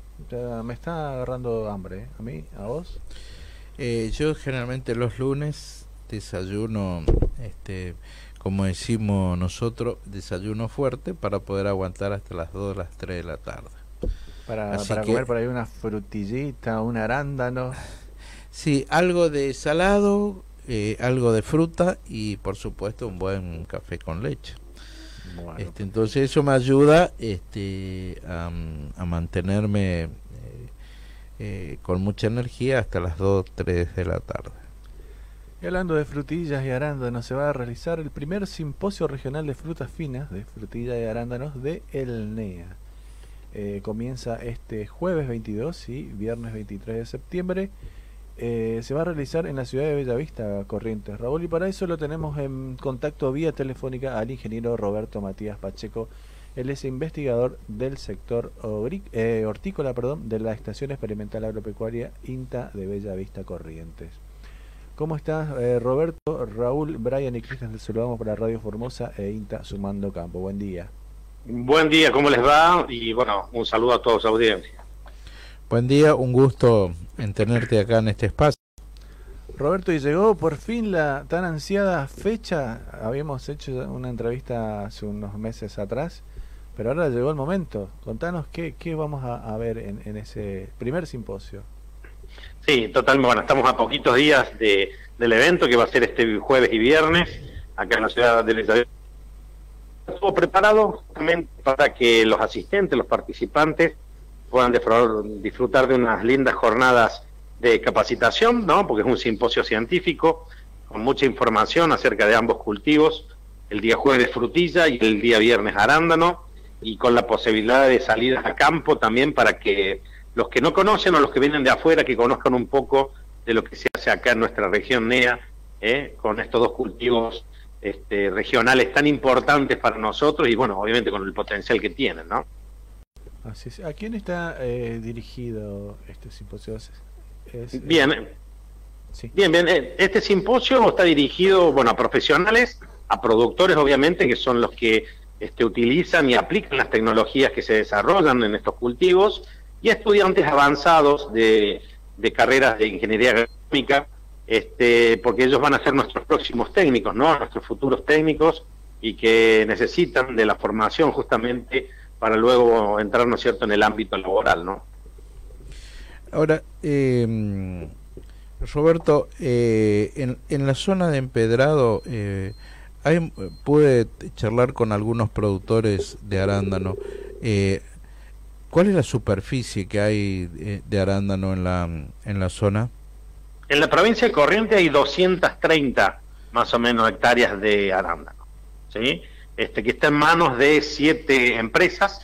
me está agarrando hambre, ¿eh? ¿a mí? ¿A vos? Eh, yo generalmente los lunes desayuno, este, como decimos nosotros, desayuno fuerte para poder aguantar hasta las 2, las 3 de la tarde. Para, Así para que- comer por ahí una frutillita, un arándano. Sí, algo de salado, eh, algo de fruta y por supuesto un buen café con leche. Bueno. Este, entonces eso me ayuda este, a, a mantenerme eh, eh, con mucha energía hasta las 2, 3 de la tarde. Y hablando de frutillas y arándanos, se va a realizar el primer simposio regional de frutas finas, de frutillas y arándanos, de El NEA. Eh, comienza este jueves 22 y viernes 23 de septiembre. Eh, se va a realizar en la ciudad de Bellavista, Corrientes. Raúl, y para eso lo tenemos en contacto vía telefónica al ingeniero Roberto Matías Pacheco. Él es investigador del sector eh, hortícola perdón, de la Estación Experimental Agropecuaria INTA de Bellavista, Corrientes. ¿Cómo estás, eh, Roberto? Raúl, Brian y Cristian, les saludamos para Radio Formosa e INTA Sumando Campo. Buen día. Buen día, ¿cómo les va? Y bueno, un saludo a todos, audiencia. Buen día, un gusto en tenerte acá en este espacio. Roberto, y llegó por fin la tan ansiada fecha. Habíamos hecho una entrevista hace unos meses atrás, pero ahora llegó el momento. Contanos qué, qué vamos a, a ver en, en ese primer simposio. Sí, totalmente. Bueno, estamos a poquitos días de, del evento que va a ser este jueves y viernes acá en la ciudad de Bellavista. Estuvo preparado justamente para que los asistentes, los participantes, puedan disfrutar, de unas lindas jornadas de capacitación, ¿no? Porque es un simposio científico con mucha información acerca de ambos cultivos. El día jueves frutilla y el día viernes arándano. y con la posibilidad de salidas a campo también para que los que no conocen o los que vienen de afuera que conozcan un poco de lo que se hace acá en nuestra región NEA, ¿eh? con estos dos cultivos este, regionales tan importantes para nosotros y bueno, obviamente con el potencial que tienen, ¿no? Así es. ¿A quién está eh, dirigido este simposio? Es- es- Bien, eh, bien, bien. eh, Este simposio está dirigido, bueno, a profesionales, a productores, obviamente, que son los que este, utilizan y aplican las tecnologías que se desarrollan en estos cultivos, y a estudiantes avanzados de, de carreras de ingeniería agronómica, este, porque ellos van a ser nuestros próximos técnicos, ¿no? Nuestros futuros técnicos y que necesitan de la formación justamente para luego entrar, ¿no es cierto?, en el ámbito laboral, ¿no? Ahora, eh, Roberto, eh, en, en la zona de empedrado, eh, hay- pude charlar con algunos productores de arándano. Eh, ¿Cuál es la superficie que hay eh, de arándano en la, en la zona? En la provincia de Corrientes hay 230 más o menos hectáreas de arándano, ¿sí? Este, que está en manos de siete empresas,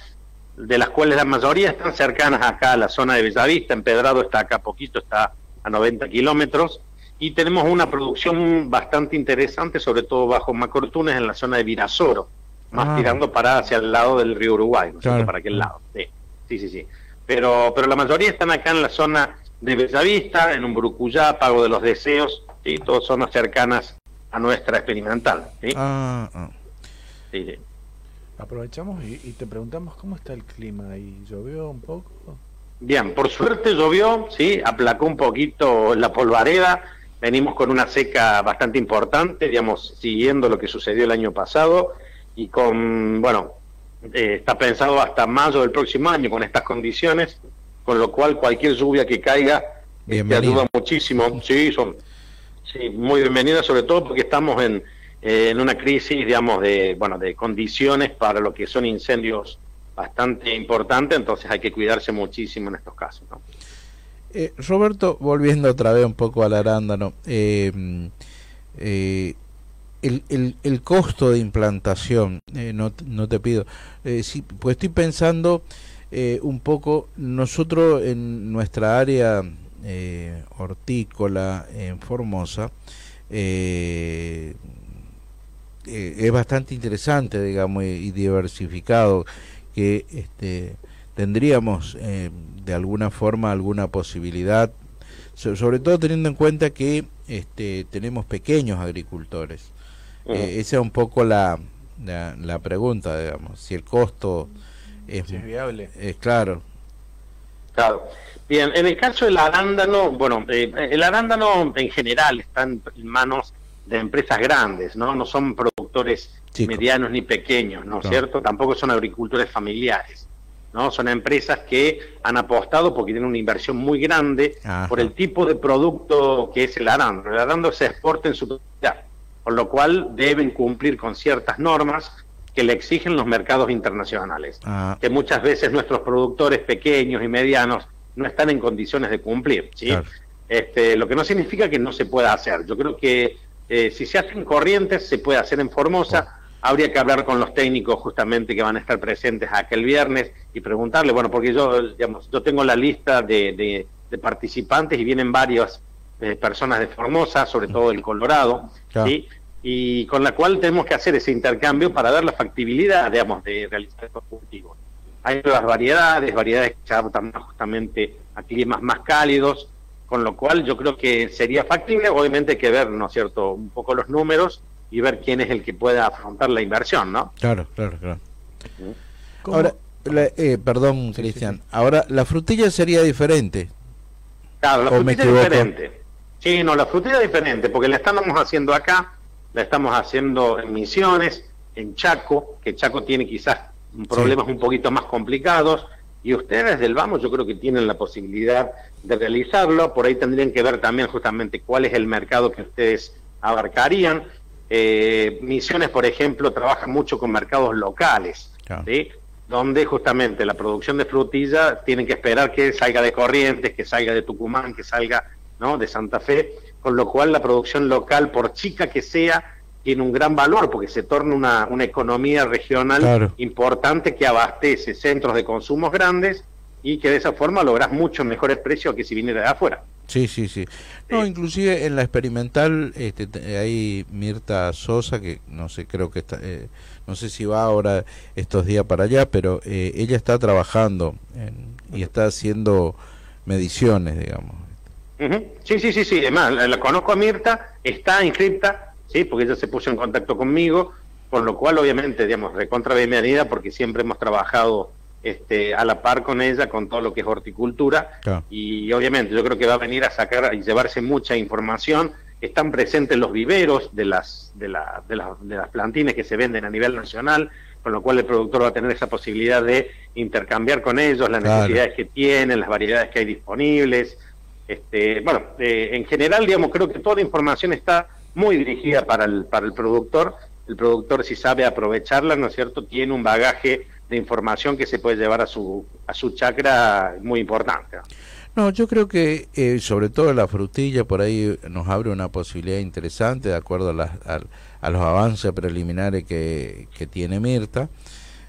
de las cuales la mayoría están cercanas acá a la zona de Bellavista, Empedrado está acá poquito, está a 90 kilómetros, y tenemos una producción bastante interesante, sobre todo bajo Macortunes en la zona de Virasoro, más Ah. tirando para hacia el lado del río Uruguay, ¿no es cierto? Claro. para aquel lado. Sí, sí, sí. sí. Pero, pero la mayoría están acá en la zona de Bellavista, en Umbrucuyá, Pago de los Deseos, ¿sí? todas zonas cercanas a nuestra experimental. ¿sí? Ah, ah. Sí, sí. Aprovechamos y, y te preguntamos cómo está el clima ahí. ¿Llovió un poco? Bien, por suerte llovió, sí, aplacó un poquito la polvareda, venimos con una seca bastante importante, digamos, siguiendo lo que sucedió el año pasado y con, bueno, eh, está pensado hasta mayo del próximo año con estas condiciones, con lo cual cualquier lluvia que caiga te Bienvenida. ayuda muchísimo, sí, son sí, muy bienvenidas, sobre todo porque estamos en, eh, en una crisis, digamos, de, bueno, de condiciones para lo que son incendios bastante importantes, entonces hay que cuidarse muchísimo en estos casos, ¿no? Eh, Roberto, volviendo otra vez un poco al arándano, eh, el, el, el costo de implantación, no, no te pido, sí, pues estoy pensando un poco, nosotros en nuestra área hortícola en Formosa, eh, eh, es bastante interesante, digamos, y, y diversificado, que este, tendríamos eh, de alguna forma alguna posibilidad, so- sobre todo teniendo en cuenta que este, tenemos pequeños agricultores. Eh, esa es un poco la, la, la pregunta, digamos, si el costo es, Si es viable. es claro. Claro. Bien, en el caso del arándano, bueno, eh, el arándano en general está en en manos de empresas grandes, ¿no? No son productores Chicos. medianos ni pequeños, ¿no es Claro. cierto? Tampoco son agricultores familiares, ¿no? Son empresas que han apostado porque tienen una inversión muy grande Ajá. por el tipo de producto que es el arándano. El arándano se exporta en su totalidad, por lo cual deben cumplir con ciertas normas que le exigen los mercados internacionales Ah, que muchas veces nuestros productores pequeños y medianos no están en condiciones de cumplir, ¿sí? Claro. Este, lo que no significa que no se pueda hacer. Yo creo que eh, si se hacen corrientes, se puede hacer en Formosa. Habría que hablar con los técnicos justamente que van a estar presentes aquel viernes y preguntarle, bueno, porque yo, digamos, yo tengo la lista de, de- de participantes y vienen varias eh, personas de Formosa, sobre todo del Colorado, Claro. ¿sí? y con la cual tenemos que hacer ese intercambio para ver la factibilidad, digamos, de realizar estos cultivos. Hay nuevas variedades, variedades que se adaptan justamente a climas más cálidos, con lo cual yo creo que sería factible, obviamente hay que ver, ¿no es cierto?, un poco los números y ver quién es el que pueda afrontar la inversión, ¿no? claro, claro, claro. ¿Cómo? Ahora, la- eh, perdón, Sí, Cristian, ahora la frutilla sería diferente. Claro, la ¿O me frutilla es equivoco? diferente. Sí, no, la frutilla es diferente, porque la estamos haciendo acá, la estamos haciendo en Misiones, en Chaco, que Chaco tiene quizás problemas un poquito más complicados, y ustedes del Vamos yo creo que tienen la posibilidad de realizarlo, por ahí tendrían que ver también justamente cuál es el mercado que ustedes abarcarían. Eh, Misiones, por ejemplo, trabaja mucho con mercados locales, Claro. ¿sí? donde justamente la producción de frutilla tienen que esperar que salga de Corrientes, que salga de Tucumán, que salga ¿no? de Santa Fe, con lo cual la producción local, por chica que sea, tiene un gran valor porque se torna una, una economía regional Claro. importante que abastece centros de consumos grandes y que de esa forma logras mucho mejores precios que si viniera de afuera. Sí, sí, sí. No, inclusive en la experimental este, te- hay Mirta Sosa, que no sé, creo que está, eh, no sé si va ahora estos días para allá, pero eh, ella está trabajando en- y está haciendo mediciones, digamos. Sí, sí, sí, sí. Además, la, la conozco a Mirta, está inscripta, sí, porque ella se puso en contacto conmigo, con lo cual, obviamente, digamos, recontra bienvenida, porque siempre hemos trabajado este, a la par con ella, con todo lo que es horticultura, Claro. y obviamente yo creo que va a venir a sacar y llevarse mucha información. Están presentes los viveros de las, de, la- de, la- de las plantines que se venden a nivel nacional, con lo cual el productor va a tener esa posibilidad de intercambiar con ellos las Claro. necesidades que tienen, las variedades que hay disponibles. Este, bueno, eh, en general, digamos, creo que toda la información está muy dirigida para el, para el productor. El productor, si sabe aprovecharla, ¿no es cierto?, tiene un bagaje de información que se puede llevar a su, a su chacra muy importante. No, yo creo que eh, sobre todo la frutilla por ahí nos abre una posibilidad interesante de acuerdo a, las- a- a los avances preliminares que, que tiene Mirta.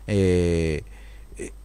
Eh,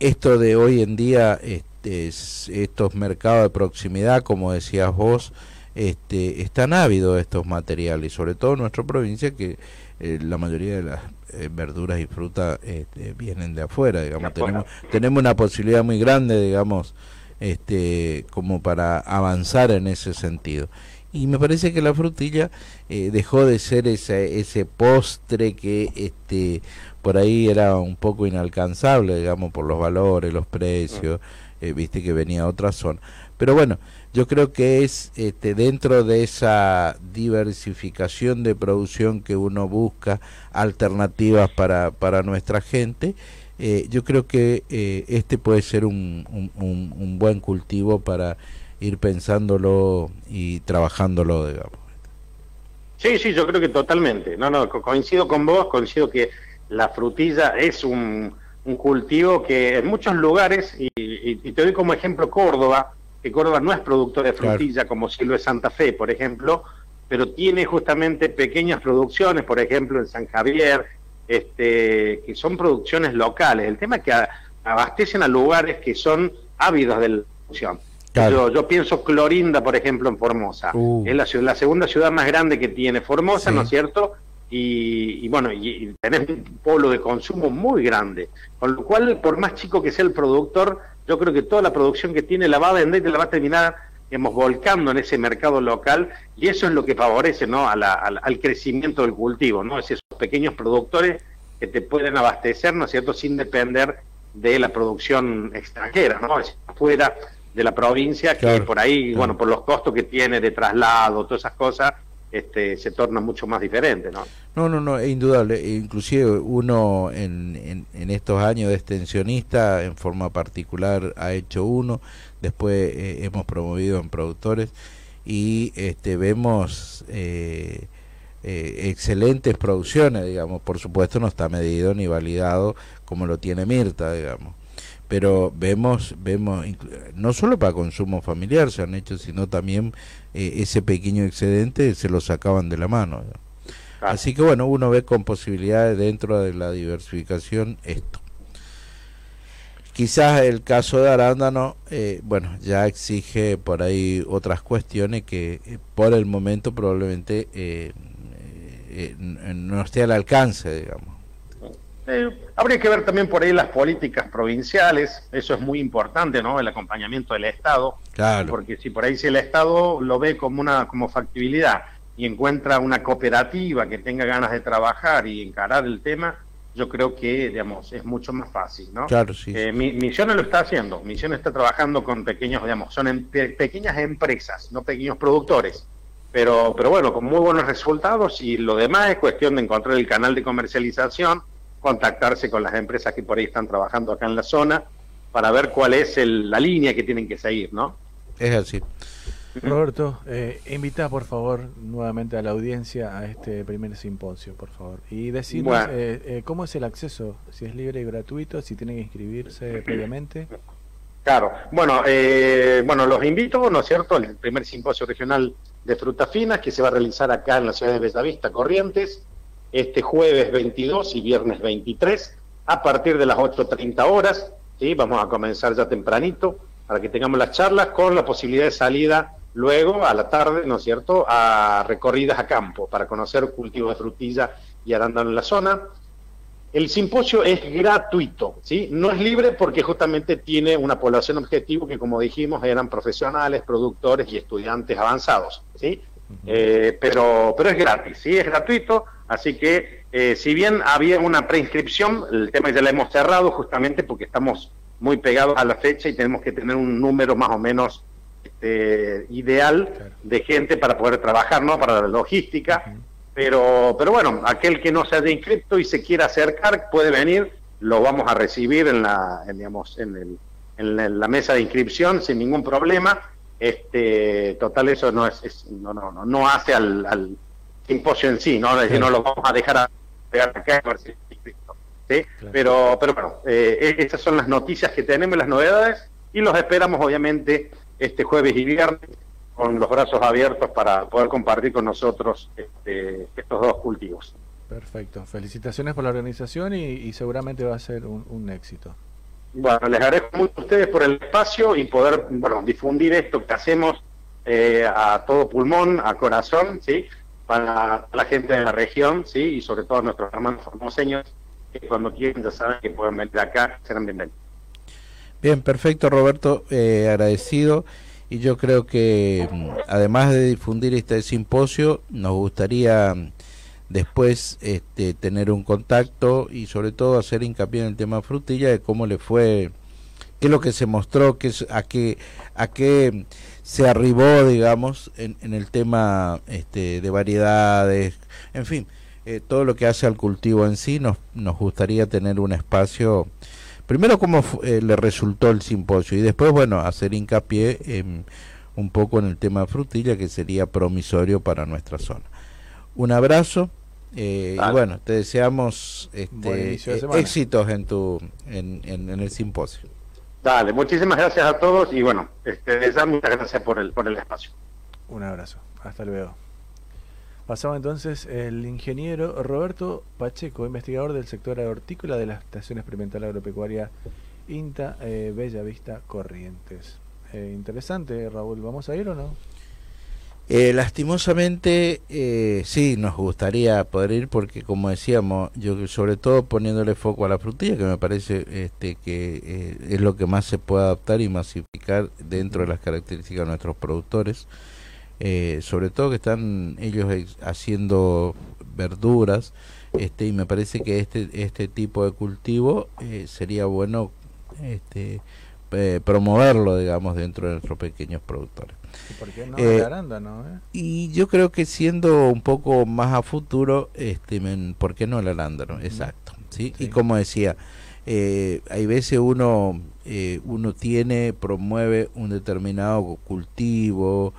esto de hoy en día, este, es- estos mercados de proximidad, como decías vos, este, están ávidos estos materiales, sobre todo en nuestra provincia que eh, la mayoría de las eh, verduras y frutas este, vienen de afuera, digamos, tenemos tenemos una posibilidad muy grande, digamos, este, como para avanzar en ese sentido. Y me parece que la frutilla eh, dejó de ser ese, ese postre que este, por ahí era un poco inalcanzable, digamos, por los valores, los precios, eh, viste que venía a otra zona. Pero bueno, yo creo que es este, dentro de esa diversificación de producción que uno busca, alternativas para, para nuestra gente, eh, yo creo que eh, este puede ser un, un, buen cultivo para ir pensándolo y trabajándolo, digamos. Sí, sí, yo creo que totalmente. No, no, co- coincido con vos, coincido que la frutilla es un, cultivo que en muchos lugares, y te doy como ejemplo Córdoba, que Córdoba no es productor de Claro. frutilla como si lo es Santa Fe, por ejemplo, pero tiene justamente pequeñas producciones, por ejemplo en San Javier, este, que son producciones locales. El tema es que abastecen a lugares que son ávidos de la producción. Claro. Yo, yo pienso Clorinda, por ejemplo, en Formosa. Uh. Es la, la segunda ciudad más grande que tiene Formosa, Sí. ¿no es cierto? Y, y bueno, y, y tenés un polo de consumo muy grande. Con lo cual, por más chico que sea el productor, yo creo que toda la producción que tiene la va a vender y la va a terminar, digamos, volcando en ese mercado local. Y eso es lo que favorece, ¿no? A la- al, al crecimiento del cultivo, ¿no? Es esos pequeños productores que te pueden abastecer, ¿no es cierto?, sin depender de la producción extranjera, ¿no? Es afuera de la provincia, que por ahí, claro. bueno, por los costos que tiene de traslado, todas esas cosas, este, se torna mucho más diferente, ¿no? No, no, no, es indudable. Inclusive uno en, en, en estos años de extensionista, en forma particular, ha hecho uno. Después eh, hemos promovido en productores y este, vemos eh, eh, excelentes producciones, digamos. Por supuesto no está medido ni validado como lo tiene Mirta, digamos. Pero vemos, vemos, no solo para consumo familiar se han hecho, sino también eh, ese pequeño excedente se lo sacaban de la mano. Así que bueno, uno ve con posibilidades dentro de la diversificación esto. Quizás el caso de arándano, eh, bueno, ya exige por ahí otras cuestiones que eh, por el momento probablemente no esté al alcance, digamos. Eh, habría que ver también por ahí las políticas provinciales, eso es muy importante, ¿no? El acompañamiento del Estado, Claro. porque si por ahí si el Estado lo ve como una como factibilidad y encuentra una cooperativa que tenga ganas de trabajar y encarar el tema, yo creo que, digamos, es mucho más fácil, ¿no? Claro, sí. Eh, Mi- Misiones lo está haciendo. Misiones está trabajando con pequeños, digamos, son em- pe- pequeñas empresas, no pequeños productores. Pero, pero bueno, con muy buenos resultados y lo demás es cuestión de encontrar el canal de comercialización, contactarse con las empresas que por ahí están trabajando acá en la zona para ver cuál es el- la línea que tienen que seguir, ¿no? Es así. Roberto, eh, invita por favor nuevamente a la audiencia a este primer simposio, por favor. Y decirnos Bueno. eh, eh, cómo es el acceso, si es libre y gratuito, si tienen que inscribirse previamente. Claro, bueno, eh, bueno, los invito, ¿no es cierto?, al primer simposio regional de frutas finas que se va a realizar acá en la ciudad de Bellavista, Corrientes. Este jueves 22 y viernes 23 a partir de las 8.30 horas. ¿sí? Vamos a comenzar ya tempranito para que tengamos las charlas con la posibilidad de salida luego a la tarde, ¿no es cierto?, a recorridas a campo para conocer cultivos de frutilla y arándano en la zona. El simposio es gratuito, ¿sí? No es libre porque justamente tiene una población objetivo que, como dijimos, eran profesionales, productores y estudiantes avanzados, ¿sí? Eh, pero, pero es gratis, ¿sí? Es gratuito, así que eh, si bien había una preinscripción, el tema ya la hemos cerrado justamente porque estamos muy pegados a la fecha y tenemos que tener un número más o menos este, ideal de gente para poder trabajar, ¿no? Para la logística. Pero, pero bueno, aquel que no se haya inscrito y se quiera acercar puede venir, lo vamos a recibir en la, en, digamos, en, el, en la mesa de inscripción sin ningún problema. Este, total, eso no es, no, no, no, no hace al, al simposio en sí, ¿no? Es decir, no lo vamos a dejar a pegar acá ¿sí? Pero, pero bueno, eh, esas son las noticias que tenemos, las novedades, y los esperamos obviamente este jueves y viernes con los brazos abiertos para poder compartir con nosotros este, estos dos cultivos. Perfecto. Felicitaciones por la organización y, seguramente va a ser un, éxito. Bueno, les agradezco mucho a ustedes por el espacio y poder bueno, difundir esto que hacemos eh, a todo pulmón, a corazón, ¿sí? Para la gente de la región, ¿sí? Y sobre todo a nuestros hermanos formoseños, que cuando quieran ya saben que pueden venir acá, serán bienvenidos. Bien, perfecto Roberto, eh, agradecido y yo creo que mm, además de difundir este simposio, nos gustaría mm, después este, tener un contacto y sobre todo hacer hincapié en el tema frutilla de cómo le fue, qué es lo que se mostró, qué, a qué a qué se arribó, digamos, en, en el tema este, de variedades, en fin, eh, todo lo que hace al cultivo en sí, nos, nos gustaría tener un espacio primero cómo eh, le resultó el simposio y después, bueno, hacer hincapié en, un poco en el tema frutilla que sería promisorio para nuestra zona. Un abrazo eh, y bueno, te deseamos este, eh, éxitos en tu en, en, el simposio. Dale, muchísimas gracias a todos y bueno, este, muchas gracias por el, por el espacio. Un abrazo, hasta luego. Pasaba entonces el ingeniero Roberto Pacheco, investigador del sector hortícola de la Estación Experimental Agropecuaria INTA eh, Bella Vista Corrientes. Eh, interesante, Raúl, ¿vamos a ir o no? Eh, lastimosamente, eh, sí, nos gustaría poder ir porque, como decíamos, yo sobre todo poniéndole foco a la frutilla, que me parece este, que es lo que más se puede adaptar y masificar dentro de las características de nuestros productores. Eh, sobre todo que están ellos haciendo verduras este y me parece que este este tipo de cultivo eh, sería bueno este eh, promoverlo digamos dentro de nuestros pequeños productores ¿Y por qué no el arándano? y yo creo que siendo un poco más a futuro este por qué no el arándano exacto ¿sí? y como decía hay veces uno uno tiene promueve un determinado cultivo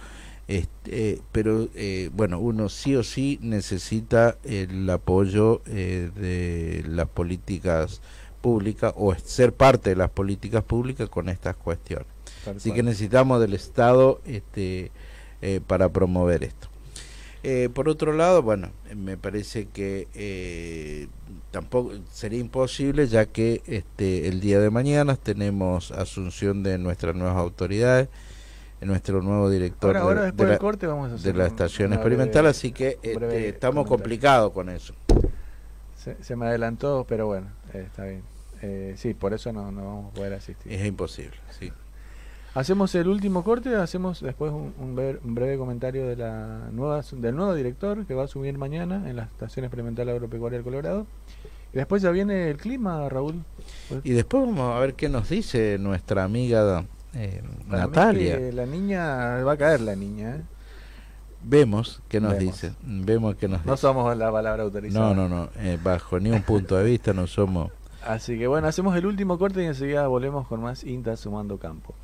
este, pero eh, bueno, uno sí o sí necesita el apoyo eh, de las políticas públicas o ser parte de las políticas públicas con estas cuestiones. Así que necesitamos del Estado este, eh, para promover esto. por otro lado, bueno, me parece que tampoco sería imposible ya que este, el día de mañana tenemos asunción de nuestras nuevas autoridades nuestro nuevo director de, la, corte vamos a de la estación experimental, así que este, estamos complicados con eso. Se, me adelantó, pero bueno, eh, está bien. Eh, sí, por eso no, no vamos a poder asistir. Es imposible, sí. Hacemos el último corte, hacemos después un, breve comentario de la nueva, del nuevo director que va a subir mañana en la Estación Experimental Agropecuaria del Colorado. Y después ya viene el clima, Raúl. Y después vamos a ver qué nos dice nuestra amiga eh, Natalia. La niña, va a caer la niña. ¿eh? Vemos que nos dice. Vemos que nos No somos la palabra autorizada. No, no, no. Eh, bajo ni un punto de vista no somos. Así que bueno, hacemos el último corte y enseguida volvemos con más INTA Sumando Campo.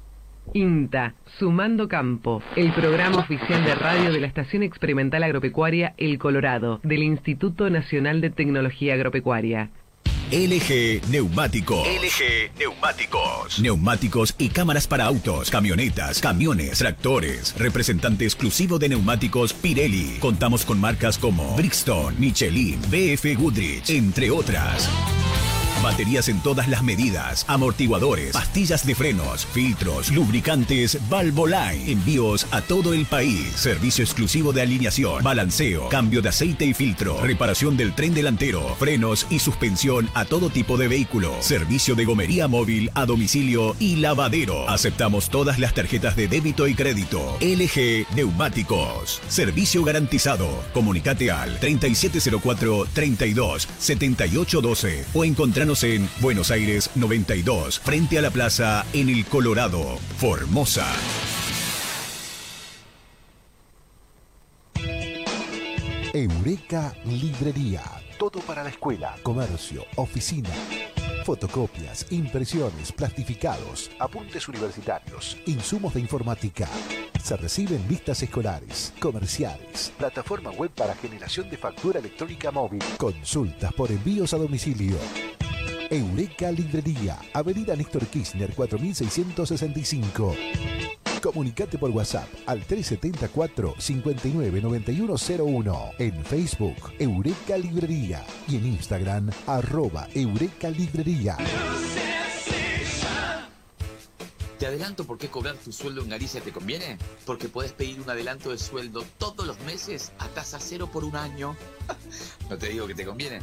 INTA, Sumando Campo, el programa oficial de radio de la Estación Experimental Agropecuaria El Colorado, del Instituto Nacional de Tecnología Agropecuaria. LG Neumáticos. LG Neumáticos. Neumáticos y cámaras para autos, camionetas, camiones, tractores. Representante exclusivo de neumáticos Pirelli. Contamos con marcas como Brixton, Michelin, BF Goodrich, entre otras. Baterías en todas las medidas, amortiguadores, pastillas de frenos, filtros, lubricantes, Valvoline. Envíos a todo el país. Servicio exclusivo de alineación, balanceo, cambio de aceite y filtro, reparación del tren delantero, frenos y suspensión a todo tipo de vehículo. Servicio de gomería móvil a domicilio y lavadero. Aceptamos todas las tarjetas de débito y crédito. LG Neumáticos. Servicio garantizado. Comunicate al 3704 32 7812 o en Buenos Aires 92, frente a la plaza en el Colorado, Formosa. Eureka Librería. Todo para la escuela, comercio, oficina. Fotocopias, impresiones, plastificados, apuntes universitarios, insumos de informática. Se reciben listas escolares, comerciales, plataforma web para generación de factura electrónica móvil, consultas por envíos a domicilio. Eureka Librería, Avenida Néstor Kirchner 4665. Comunicate por WhatsApp al 374 599101 En Facebook, Eureka Librería. Y en Instagram, arroba Eureka Librería. ¿Te adelanto por qué cobrar tu sueldo en Galicia te conviene? Porque puedes pedir un adelanto de sueldo todos los meses a tasa cero por un año. no te digo que te conviene.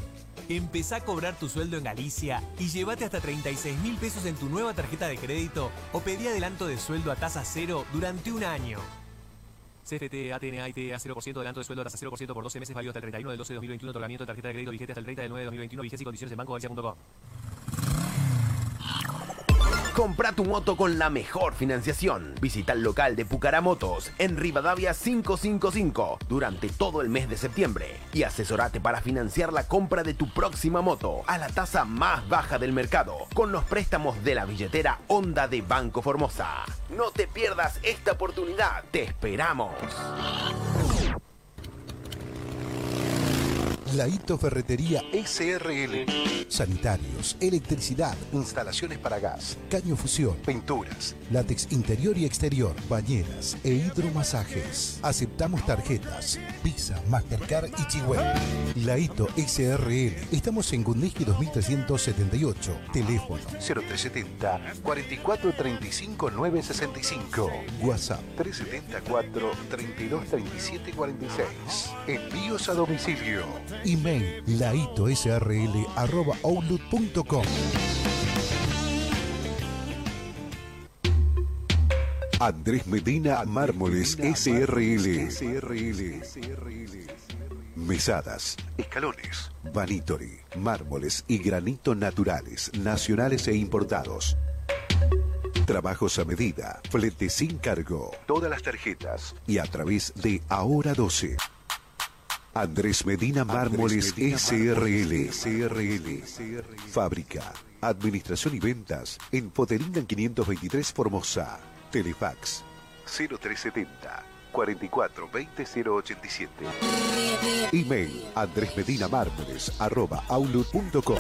Empezá a cobrar tu sueldo en Galicia y llévate hasta 36 mil pesos en tu nueva tarjeta de crédito o pedí adelanto de sueldo a tasa cero durante un año. CFT, ATNA, a 0% adelanto de sueldo a tasa 0% por 12 meses válido hasta el 31 del 12 de 2021. Otorgamiento de tarjeta de crédito vigente hasta el 30 del 9 de 2021. Vigencia y condiciones en bancogalicia.com. Compra tu moto con la mejor financiación. Visita el local de Pucaramotos en Rivadavia 555 durante todo el mes de septiembre y asesorate para financiar la compra de tu próxima moto a la tasa más baja del mercado con los préstamos de la billetera Honda de Banco Formosa. No te pierdas esta oportunidad. Te esperamos. Laito Ferretería SRL. Sanitarios, electricidad, instalaciones para gas, caño fusión, pinturas, látex interior y exterior, bañeras e hidromasajes. Aceptamos tarjetas, Visa, Mastercard y Chihuahua. Laito SRL. Estamos en Gundiski 2378. Teléfono 0370 4435 965. WhatsApp 374 3237 46. Envíos a domicilio. Email laitosrl arroba outlook.com. Andrés Medina Mármoles SRL. Mesadas, escalones, vanitori, mármoles y granito naturales, nacionales e importados. Trabajos a medida, flete sin cargo, todas las tarjetas y a través de Ahora 12. Andrés Medina Mármoles SRL. SRL. Fábrica, administración y ventas en Poterinan 523 Formosa. Telefax 0370 44 20 087. Email andresmedinamármoles arroba outlook.com.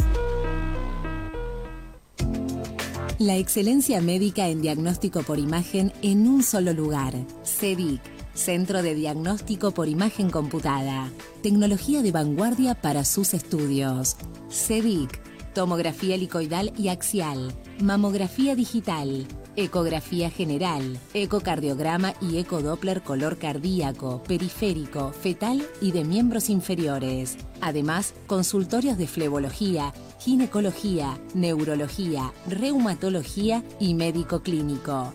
La excelencia médica en diagnóstico por imagen en un solo lugar. CEDIC, Centro de Diagnóstico por Imagen Computada. Tecnología de vanguardia para sus estudios. CEDIC, tomografía helicoidal y axial, mamografía digital, ecografía general, ecocardiograma y ecodoppler color cardíaco, periférico, fetal y de miembros inferiores. Además, consultorios de flebología, ginecología, neurología, reumatología y médico clínico.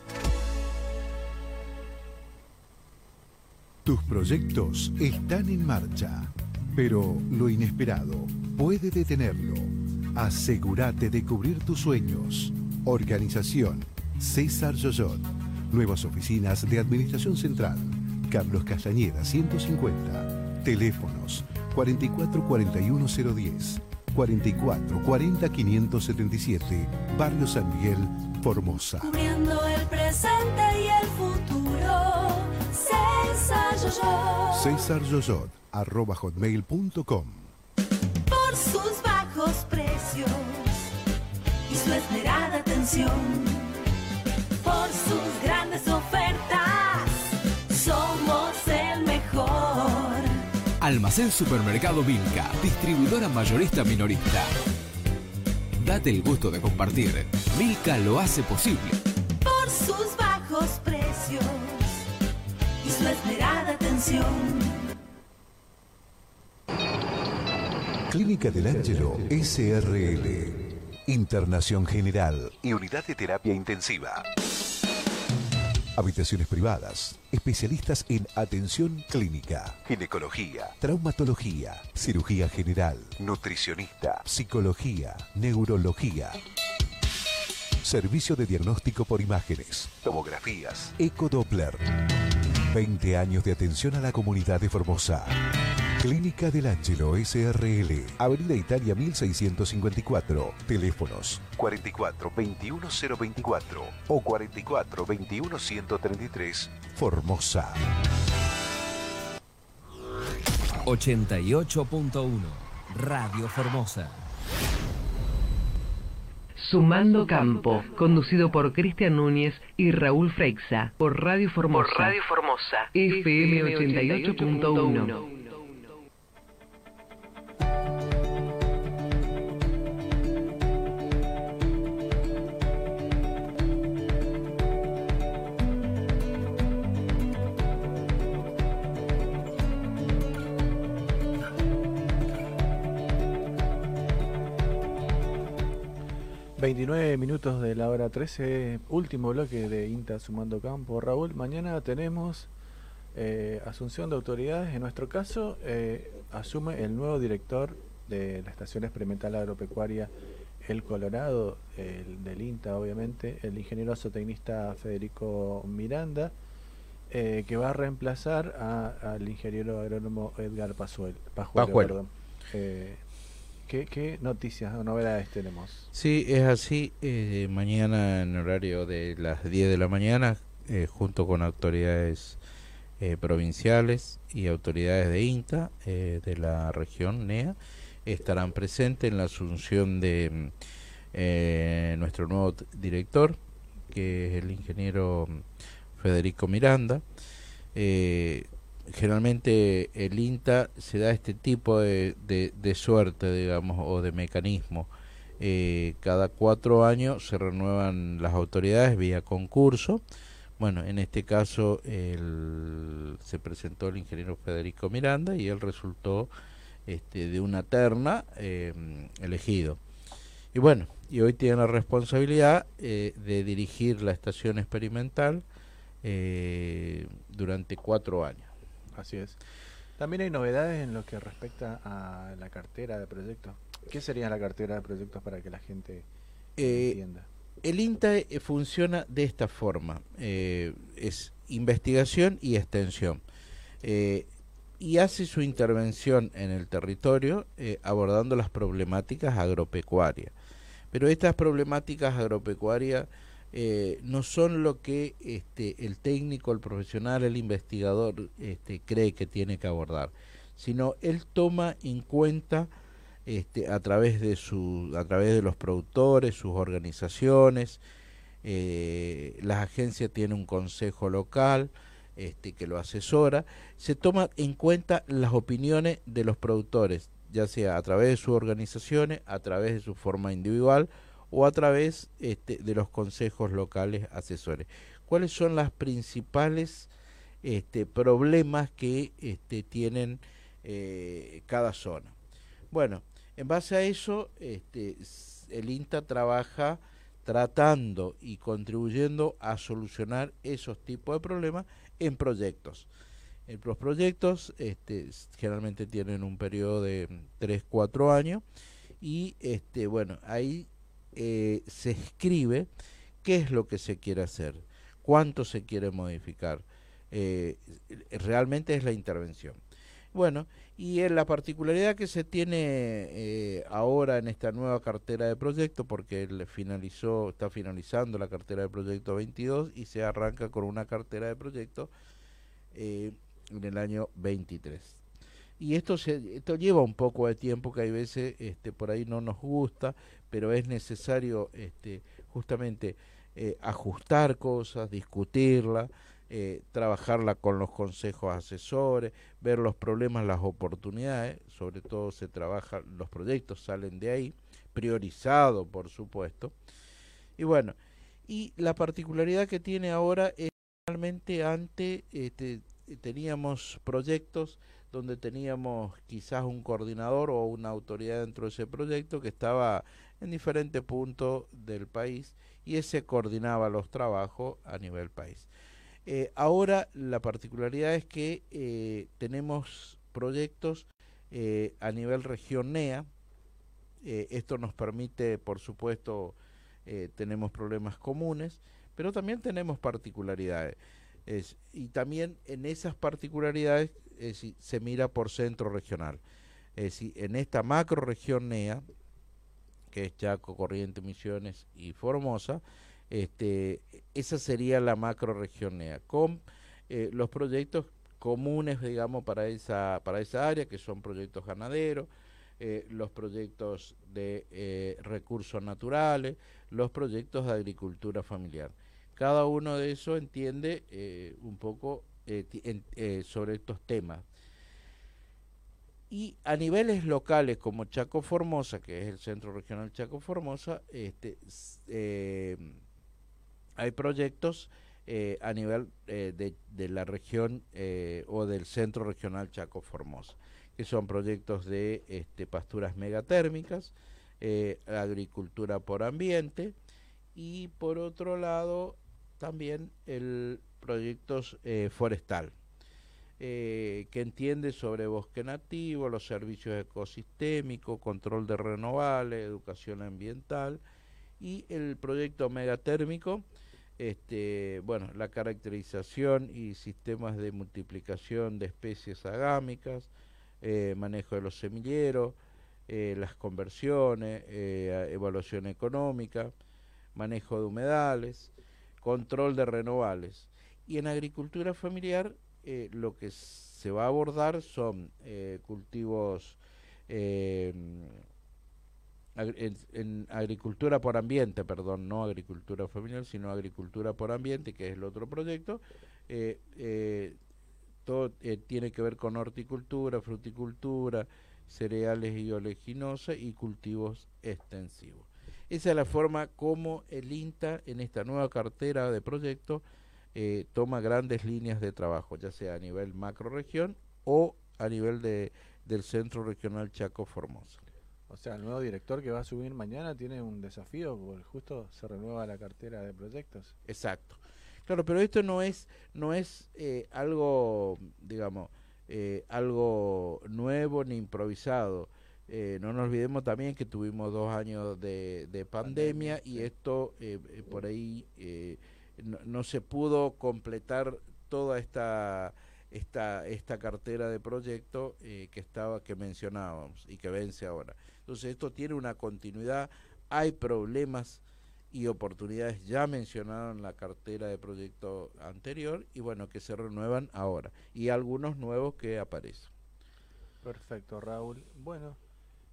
Tus proyectos están en marcha, pero lo inesperado puede detenerlo. Asegúrate de cubrir tus sueños. Organización César Yoyot. Nuevas oficinas de Administración Central. Carlos Castañeda 150. Teléfonos 4441010. 4440 577. Barrio San Miguel, Formosa. Cubriendo el presente y el futuro. César Yoyot. César Yoyot, arroba hotmail.com. Por sus bajos precios y su esmerada atención. Por sus grandes ofertas. Somos el mejor. Almacén Supermercado Vilca, distribuidora mayorista minorista. Date el gusto de compartir. Milka lo hace posible. Por sus bajos precios su esmerada atención. Clínica del Ángelo SRL. Internación General y Unidad de Terapia Intensiva. Habitaciones privadas. Especialistas en atención clínica, ginecología, traumatología, cirugía general, nutricionista, psicología, neurología. Servicio de diagnóstico por imágenes, tomografías, ecodoppler. 20 años de atención a la comunidad de Formosa. Clínica del Ángelo SRL, Avenida Italia 1654. Teléfonos 44 21 024 o 44 21 133. Formosa. 88.1 Radio Formosa. Sumando Campo, conducido por Cristian Núñez y Raúl Freixa, por Radio Formosa. Por Radio Formosa. FM 88.1. ...29 minutos de la hora 13... ...último bloque de INTA Sumando Campo... ...Raúl, mañana tenemos... eh, ...asunción de autoridades... ...en nuestro caso... eh, ...asume el nuevo director... ...de la Estación Experimental Agropecuaria... ...El Colorado... el del INTA, obviamente... ...el ingeniero zootecnista Federico Miranda... eh, ...que va a reemplazar a- al ingeniero agrónomo Edgar Pazuel, Pajuelo. Pajuelo. perdón. ¿Qué, ¿Qué noticias o novedades tenemos? Sí, es así. eh, mañana en horario de las 10 de la mañana, eh, junto con autoridades eh, provinciales y autoridades de INTA de la región NEA, estarán presentes en la asunción de nuestro nuevo director, que es el ingeniero Federico Miranda. Generalmente el INTA se da este tipo de, de- suerte, digamos, o de mecanismo. Eh, cada cuatro años se renuevan las autoridades vía concurso. Bueno, en este caso el- se presentó el ingeniero Federico Miranda y él resultó este, de una terna eh, elegido. Y bueno, y hoy tiene la responsabilidad eh, de dirigir la estación experimental durante cuatro años. Así es. También hay novedades en lo que respecta a la cartera de proyectos. ¿Qué sería la cartera de proyectos para que la gente Eh, entienda? El INTA eh, funciona de esta forma, eh, es investigación y extensión, eh, y hace su intervención en el territorio abordando las problemáticas agropecuarias. Pero estas problemáticas agropecuarias eh, no son lo que este, el técnico, el profesional, el investigador este, cree que tiene que abordar, sino él toma en cuenta este, a través de a través de los productores, sus organizaciones, eh, las agencias tienen un consejo local este, que lo asesora, se toma en cuenta las opiniones de los productores, ya sea a través de sus organizaciones, a través de su forma individual o a través este, de los consejos locales asesores. ¿Cuáles son las principales este, problemas que este, tienen eh, cada zona? Bueno, en base a eso, el INTA trabaja tratando y contribuyendo a solucionar esos tipos de problemas en proyectos. Los proyectos generalmente tienen un periodo de 3-4 años y bueno ahí eh, se escribe qué es lo que se quiere hacer, cuánto se quiere modificar. Eh, realmente es la intervención. Bueno, y en la particularidad que se tiene eh, ahora en esta nueva cartera de proyecto, porque él finalizó, está finalizando la cartera de proyecto 22 y se arranca con una cartera de proyecto en el año 23 y esto se esto lleva un poco de tiempo que hay veces este por ahí no nos gusta pero es necesario este justamente eh, ajustar cosas discutirla eh, trabajarla con los consejos asesores ver los problemas las oportunidades sobre todo se trabaja los proyectos salen de ahí priorizado por supuesto. Y bueno y la particularidad que tiene ahora es realmente antes este, teníamos proyectos donde teníamos quizás un coordinador o una autoridad dentro de ese proyecto que estaba en diferentes puntos del país y ese coordinaba los trabajos a nivel país. Eh, ahora la particularidad es que eh, tenemos proyectos eh, a nivel región NEA. esto nos permite, por supuesto, tenemos problemas comunes, pero también tenemos particularidades. y también en esas particularidades se mira por centro regional. Es decir, en esta macro región NEA, que es Chaco, Corrientes, Misiones y Formosa, este, esa sería la macro región NEA, con eh, los proyectos comunes, digamos, para esa, para esa área, que son proyectos ganaderos, eh, los proyectos de eh, recursos naturales, los proyectos de agricultura familiar. Cada uno de esos entiende un poco eh, eh, sobre estos temas. Y a niveles locales como Chaco Formosa, que es el Centro Regional Chaco Formosa, este, eh, hay proyectos a nivel de, de, la región o del Centro Regional Chaco Formosa, que son proyectos de este, pasturas megatérmicas, agricultura por ambiente y por otro lado también el proyectos eh, forestal, eh, que entiende sobre bosque nativo, los servicios ecosistémicos, control de renovables, educación ambiental y el proyecto megatérmico, este, bueno, la caracterización y sistemas de multiplicación de especies agámicas, eh, manejo de los semilleros, las conversiones, evaluación económica, manejo de humedales, control de renovables. Y en agricultura familiar eh, lo que se va a abordar son eh, cultivos eh, en, agricultura por ambiente, perdón, no agricultura familiar, sino agricultura por ambiente, que es el otro proyecto. todo tiene que ver con horticultura, fruticultura, cereales y oleaginosas y cultivos extensivos. Esa es la forma como el INTA en esta nueva cartera de proyectos eh, toma grandes líneas de trabajo, ya sea a nivel macro región o a nivel de, del centro regional Chaco Formosa. O sea, el nuevo director que va a subir mañana tiene un desafío, porque justo se renueva la cartera de proyectos. Exacto. Claro, pero esto no es, no es eh, algo, digamos, eh, algo nuevo ni improvisado. no nos olvidemos también que tuvimos dos años de, de pandemia, y esto por ahí no, se pudo completar toda esta esta, esta cartera de proyecto eh, que estaba que mencionábamos y que vence ahora. Entonces esto tiene una continuidad, hay problemas y oportunidades ya mencionadas en la cartera de proyecto anterior y bueno, que se renuevan ahora y algunos nuevos que aparecen. Perfecto, Raúl. Bueno,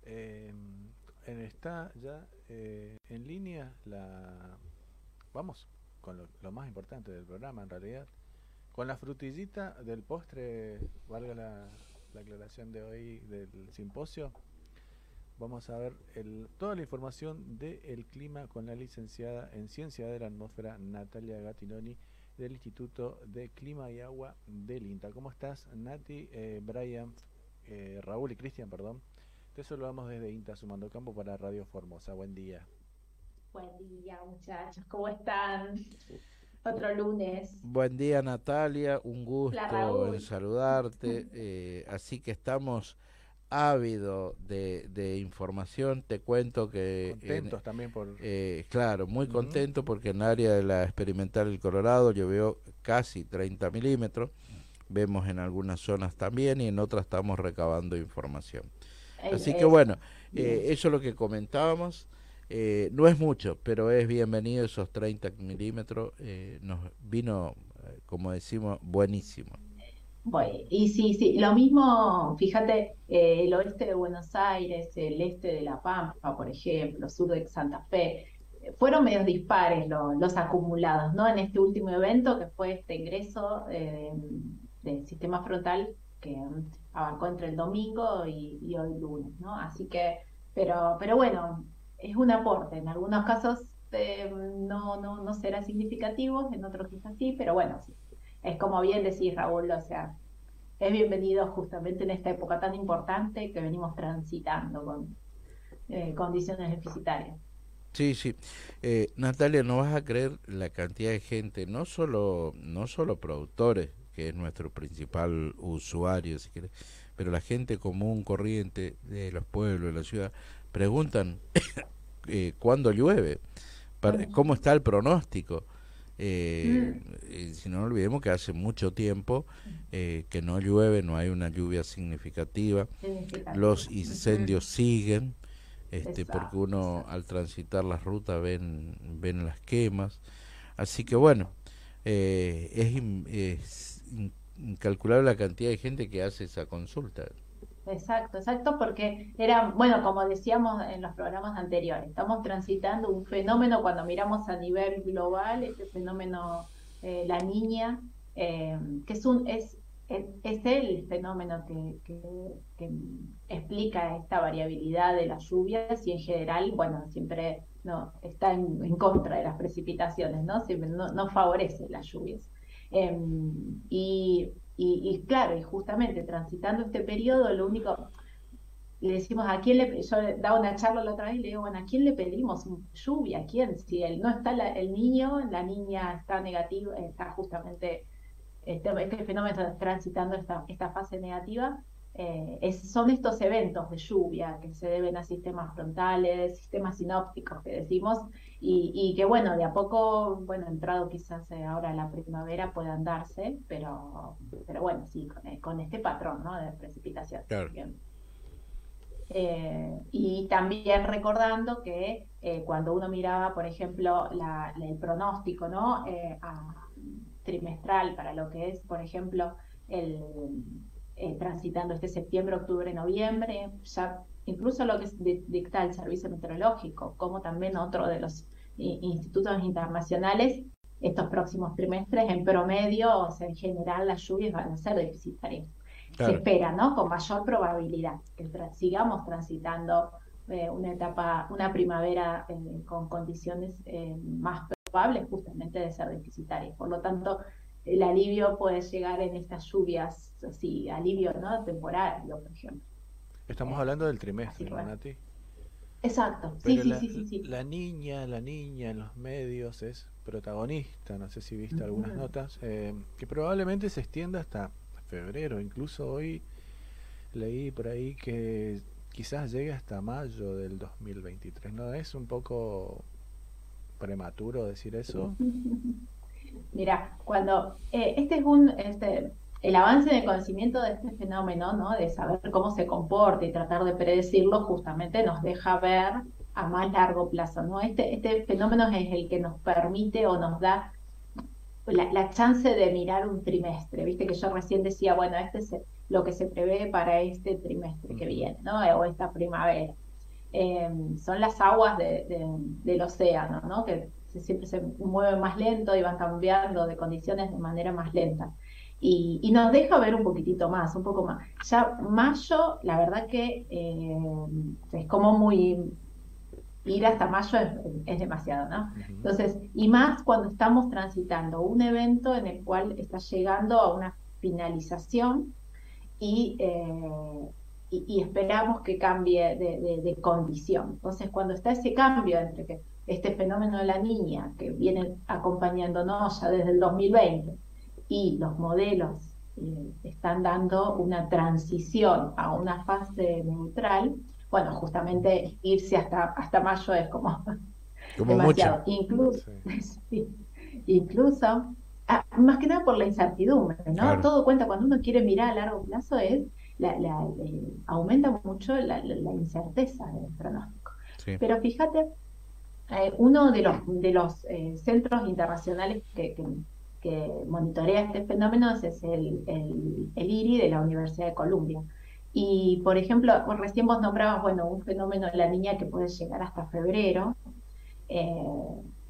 eh, está ya eh, en línea la... Vamos con lo, más importante del programa en realidad. Con la frutillita del postre, valga la, aclaración de hoy del simposio, vamos a ver el, toda la información del clima con la licenciada en Ciencia de la Atmósfera Natalia Gattinoni del Instituto de Clima y Agua del INTA. ¿Cómo estás, Nati, eh, Brian, eh, Raúl y Cristian, perdón? Te saludamos desde INTA Sumando Campo para Radio Formosa. Buen día. Buen día, muchachos, ¿cómo están? Otro lunes. Buen día, Natalia, un gusto en saludarte. Eh, así que estamos ávido de, de información. Te cuento que... Contentos también por... Eh, claro, muy contento porque en el área de la experimental del Colorado llovió casi 30 milímetros. Vemos en algunas zonas también y en otras estamos recabando información. Así que bueno, eh, eso es lo que comentábamos. Eh, no es mucho, pero es bienvenido esos 30 milímetros. Eh, nos vino, eh, como decimos, buenísimo. Bueno, y sí, sí, lo mismo, fíjate, eh, el oeste de Buenos Aires, el este de La Pampa, por ejemplo, sur de Santa Fe, eh, fueron medios dispares lo- los acumulados, ¿no? En este último evento que fue este ingreso del sistema frontal que mm, abarcó entre el domingo y, y hoy lunes, ¿no? Así que, pero, pero bueno, es un aporte, en algunos casos eh, no, no, no será significativo, en otros quizás sí, pero bueno, sí. Es como bien decís, Raúl, o sea, es bienvenido justamente en esta época tan importante que venimos transitando con eh, condiciones deficitarias. Sí, sí. Eh, Natalia, no vas a creer la cantidad de gente, no solo, no solo productores, que es nuestro principal usuario, si quieres, pero la gente común, corriente de los pueblos, de la ciudad, preguntan eh, cuándo llueve, para- cómo está el pronóstico. Eh, eh, si no olvidemos que hace mucho tiempo eh, que no llueve, no hay una lluvia significativa, Significativa. los incendios siguen, este, Exacto, porque uno al transitar las rutas ven, ven las quemas, así que bueno, eh, es, in- es in- incalculable la cantidad de gente que hace esa consulta. Exacto, exacto, porque era, bueno, como decíamos en los programas anteriores, estamos transitando un fenómeno cuando miramos a nivel global, este fenómeno eh, La Niña, eh, que es un, es, es, el fenómeno que, explica esta variabilidad de las lluvias y en general, bueno, siempre no, está en, contra de las precipitaciones, ¿no? Siempre no, no favorece las lluvias. Em, y, y, y claro, y justamente transitando este periodo, lo único, le decimos a quién le, yo daba una charla la otra vez y le digo, bueno, ¿a quién le pedimos lluvia? ¿A quién? Si él no está la- el niño, la niña está negativa, está justamente este, este fenómeno está transitando esta, esta fase negativa, eh, es- son estos eventos de lluvia que se deben a sistemas frontales, sistemas sinópticos que decimos, y, y que bueno, de a poco, bueno, entrado quizás eh, ahora la primavera puedan darse, pero, pero bueno, sí, con, eh, con este patrón, ¿no? de precipitación. Claro. Eh, y también recordando que eh, cuando uno miraba, por ejemplo, la- la- el pronóstico, ¿no? Eh, a- trimestral para lo que es, por ejemplo, el, transitando este septiembre, octubre, noviembre, ya incluso lo que dicta el servicio meteorológico, como también otro de los institutos internacionales, estos próximos trimestres, en promedio, o sea, en general, las lluvias van a ser deficitarias se espera, ¿no? Con mayor probabilidad que tra- sigamos transitando eh, una etapa, una primavera eh, con condiciones eh, más probables justamente de ser deficitarias. Por lo tanto, el alivio puede llegar en estas lluvias, así, alivio, ¿no? Temporario, por ejemplo. Estamos hablando del trimestre, ¿no. Nati? Exacto, sí, sí, la, sí, sí, sí. la niña, la niña en los medios es protagonista, no sé si viste algunas notas, eh, que probablemente se extienda hasta febrero, incluso hoy leí por ahí que quizás llegue hasta mayo del 2023, ¿no? Es un poco prematuro decir eso. Mira, cuando eh, este es un este el avance en el conocimiento de este fenómeno, ¿no? De saber cómo se comporta y tratar de predecirlo, justamente nos deja ver a más largo plazo, ¿no? Este, este fenómeno es el que nos permite o nos da la, la chance de mirar un trimestre. Viste que yo recién decía, bueno, este es lo que se prevé para este trimestre que viene, ¿no? O esta primavera. Eh, son las aguas de- de- del océano, ¿no? Que se- siempre se mueven más lento y van cambiando de condiciones de manera más lenta. Y, y nos deja ver un poquitito más, un poco más. Ya mayo, la verdad que eh, es como muy, ir hasta mayo es, es demasiado, ¿no? Entonces, y más cuando estamos transitando un evento en el cual está llegando a una finalización y, eh, y, y esperamos que cambie de, de- de condición. Entonces, cuando está ese cambio entre que este fenómeno de la niña, que viene acompañándonos ya desde el 2020, y los modelos eh, están dando una transición a una fase neutral, bueno, justamente irse hasta, hasta mayo es como, Como demasiado. mucho. Incluso, sí, incluso ah, más que nada por la incertidumbre, ¿no? Claro. Todo cuenta, cuando uno quiere mirar a largo plazo, es la, la- eh, aumenta mucho la, la- incerteza del pronóstico. Sí. Pero fíjate, eh, uno de los, de los eh, centros internacionales que, que- que monitorea este fenómeno es el, el, el IRI de la Universidad de Columbia. Y, por ejemplo, recién vos nombrabas, bueno, un fenómeno de la niña que puede llegar hasta febrero. eh,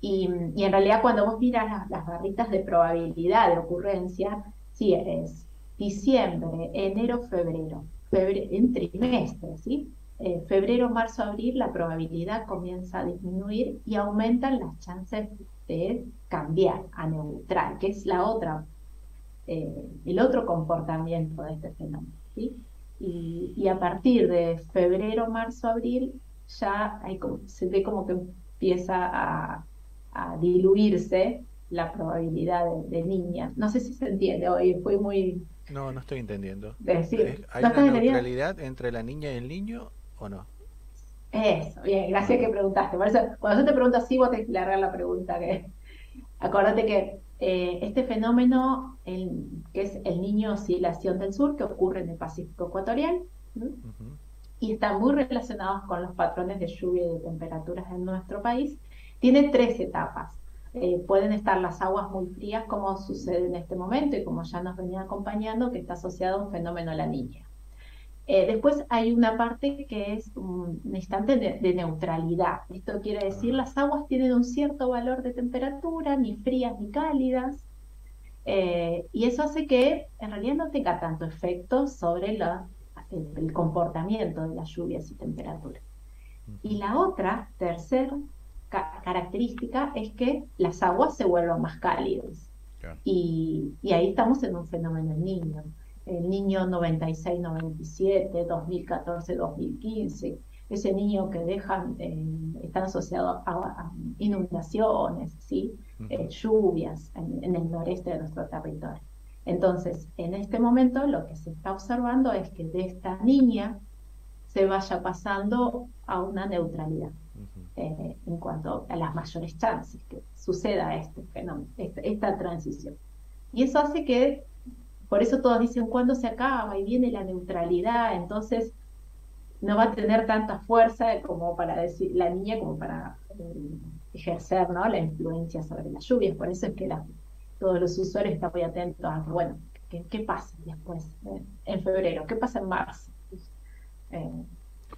y, y en realidad cuando vos miras las, barritas de probabilidad de ocurrencia, sí, es diciembre, enero, febrero, febre- en trimestres, ¿sí? Eh, febrero, marzo, abril, la probabilidad comienza a disminuir y aumentan las chances de cambiar a neutral, que es la otra, eh, el otro comportamiento de este fenómeno, ¿sí? Y, y a partir de febrero, marzo, abril, ya hay como- se ve como que empieza a, a diluirse la probabilidad de, de niña. No sé si se entiende hoy, fui muy... No, no estoy entendiendo. Decir, ¿Es- ¿Hay ¿no una entendiendo? neutralidad entre la niña y el niño o no? Eso, bien, gracias que preguntaste. Por eso, cuando yo te pregunto así, vos tenés que largar la pregunta. Que... Acordate que eh, este fenómeno, el- que es el niño oscilación del sur, que ocurre en el Pacífico ecuatorial, y está muy relacionado con los patrones de lluvia y de temperaturas en nuestro país, tiene tres etapas. Eh, pueden estar las aguas muy frías, como sucede en este momento y como ya nos venía acompañando, que está asociado a un fenómeno La Niña. Eh, después hay una parte que es un instante de, de neutralidad. Esto quiere decir las aguas tienen un cierto valor de temperatura, ni frías ni cálidas, eh, y eso hace que en realidad no tenga tanto efecto sobre la- el, el comportamiento de las lluvias y temperaturas. Y la otra, tercera ca- característica, es que las aguas se vuelvan más cálidas. Y, y ahí estamos en un fenómeno niño. El niño 96-97, 2014-2015, ese niño que dejan, eh, están asociados a, a inundaciones, ¿sí? Eh, lluvias en, en el noreste de nuestro territorio. Entonces, en este momento lo que se está observando es que de esta niña se vaya pasando a una neutralidad eh, en cuanto a las mayores chances que suceda este fenómeno, esta, esta transición. Y eso hace que, por eso todos dicen, ¿cuándo se acaba? Y viene la neutralidad, entonces no va a tener tanta fuerza como para decir la niña como para eh, ejercer ¿no? la influencia sobre las lluvias. Por eso es que la- todos los usuarios están muy atentos a bueno, ¿qué, qué pasa después eh, en febrero? ¿Qué pasa en marzo? Eh,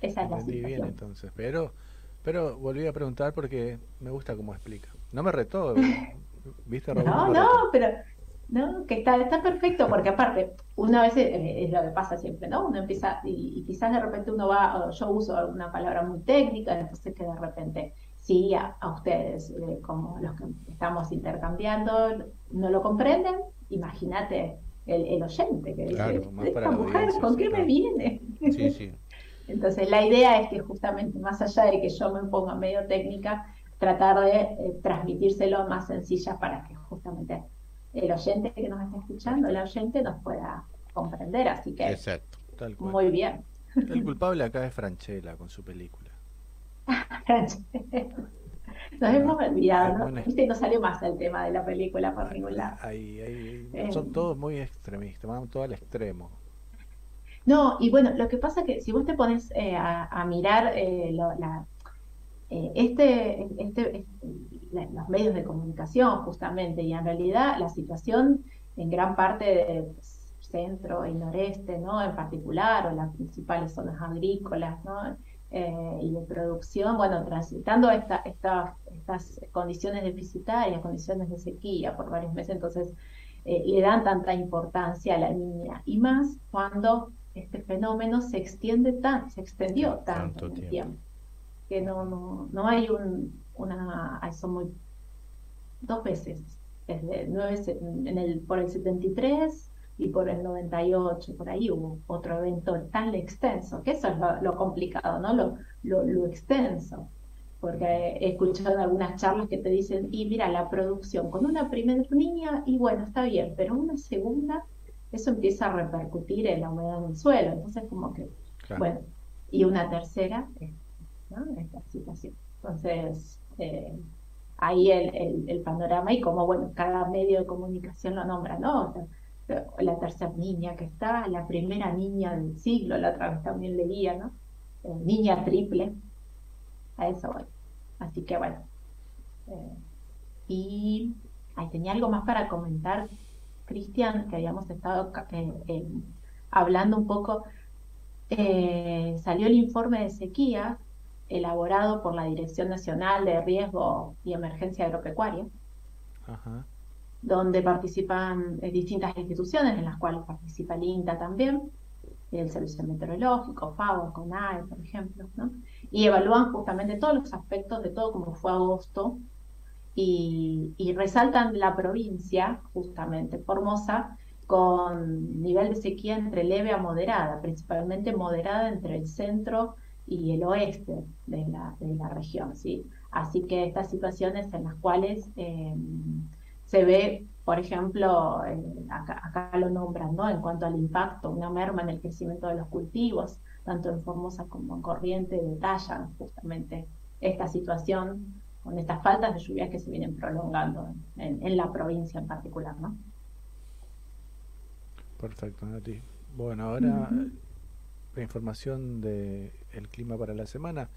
esa es la bien situación. entonces, pero pero volví a preguntar porque me gusta cómo explica. No me retó, ¿viste Raúl? No, no, pero no, que está, está perfecto, porque aparte, una vez eh, es lo que pasa siempre, ¿no? Uno empieza, y, y quizás de repente uno va, yo uso alguna palabra muy técnica, entonces que de repente, sí, a, a ustedes, eh, como los que estamos intercambiando, no lo comprenden, imagínate el, el oyente que dice, Claro, más para esta mujer, ¿con qué me viene? Sí, sí. Entonces, la idea es que justamente, más allá de que yo me ponga medio técnica, tratar de eh, transmitírselo más sencilla para que justamente el oyente que nos está escuchando, el oyente nos pueda comprender. Así que, Exacto. Tal cual. muy bien. El culpable acá es Franchella con su película. Nos hemos olvidado, ¿no? Viste, no salió más el tema de la película por ningún lado. Ahí, ahí, Eh. son todos muy extremistas, van todo al extremo. No, y bueno, lo que pasa es que si vos te pones eh, a, a mirar eh, lo- la, eh, este, este, este- los medios de comunicación justamente, y en realidad la situación en gran parte del centro y noreste, ¿no? En particular, o las principales zonas agrícolas, ¿no? Eh, y de producción, bueno, transitando esta, esta- estas condiciones deficitarias, condiciones de sequía por varios meses, entonces eh, le dan tanta importancia a la niña, y más cuando este fenómeno se extiende tan, se extendió tanto en el tiempo, que no, no, no hay un, una, son muy, dos veces, desde nueve, se- en el, por el 73 y por el 98, por ahí hubo otro evento tan extenso, que eso es lo, lo complicado, ¿no? Lo, lo, lo extenso, porque he escuchado en algunas charlas que te dicen, y mira, la producción con una primera niña, y bueno, está bien, pero una segunda, eso empieza a repercutir en la humedad en el suelo. Entonces, como que, bueno, y una tercera, ¿no? esta situación. Entonces, eh, ahí el, el, panorama y como, bueno, cada medio de comunicación lo nombra, ¿no? La, tercera niña que está, la primera niña del siglo, la otra vez también leía, ¿no? Eh, niña triple, a eso voy. Así que bueno. y ahí tenía algo más para comentar Cristian, que habíamos estado eh, eh, hablando un poco, eh, salió el informe de sequía elaborado por la Dirección Nacional de Riesgo y Emergencia Agropecuaria, donde participan distintas instituciones, en las cuales participa el INTA también, el Servicio Meteorológico, FAO, CONAE, por ejemplo, y evalúan justamente todos los aspectos de todo como fue agosto y, resaltan la provincia, justamente Formosa, con nivel de sequía entre leve a moderada, principalmente moderada entre el centro y el oeste de la, de la región. ¿sí? Así que estas situaciones en las cuales eh, se ve, por ejemplo, eh, acá, acá, lo nombran, ¿no? en cuanto al impacto, una merma en el crecimiento de los cultivos, tanto en Formosa como en Corriente, detallan justamente esta situación con estas faltas de lluvias que se vienen prolongando en, la provincia en particular, ¿no? Perfecto, Nati. Bueno, ahora información del el clima para la semana,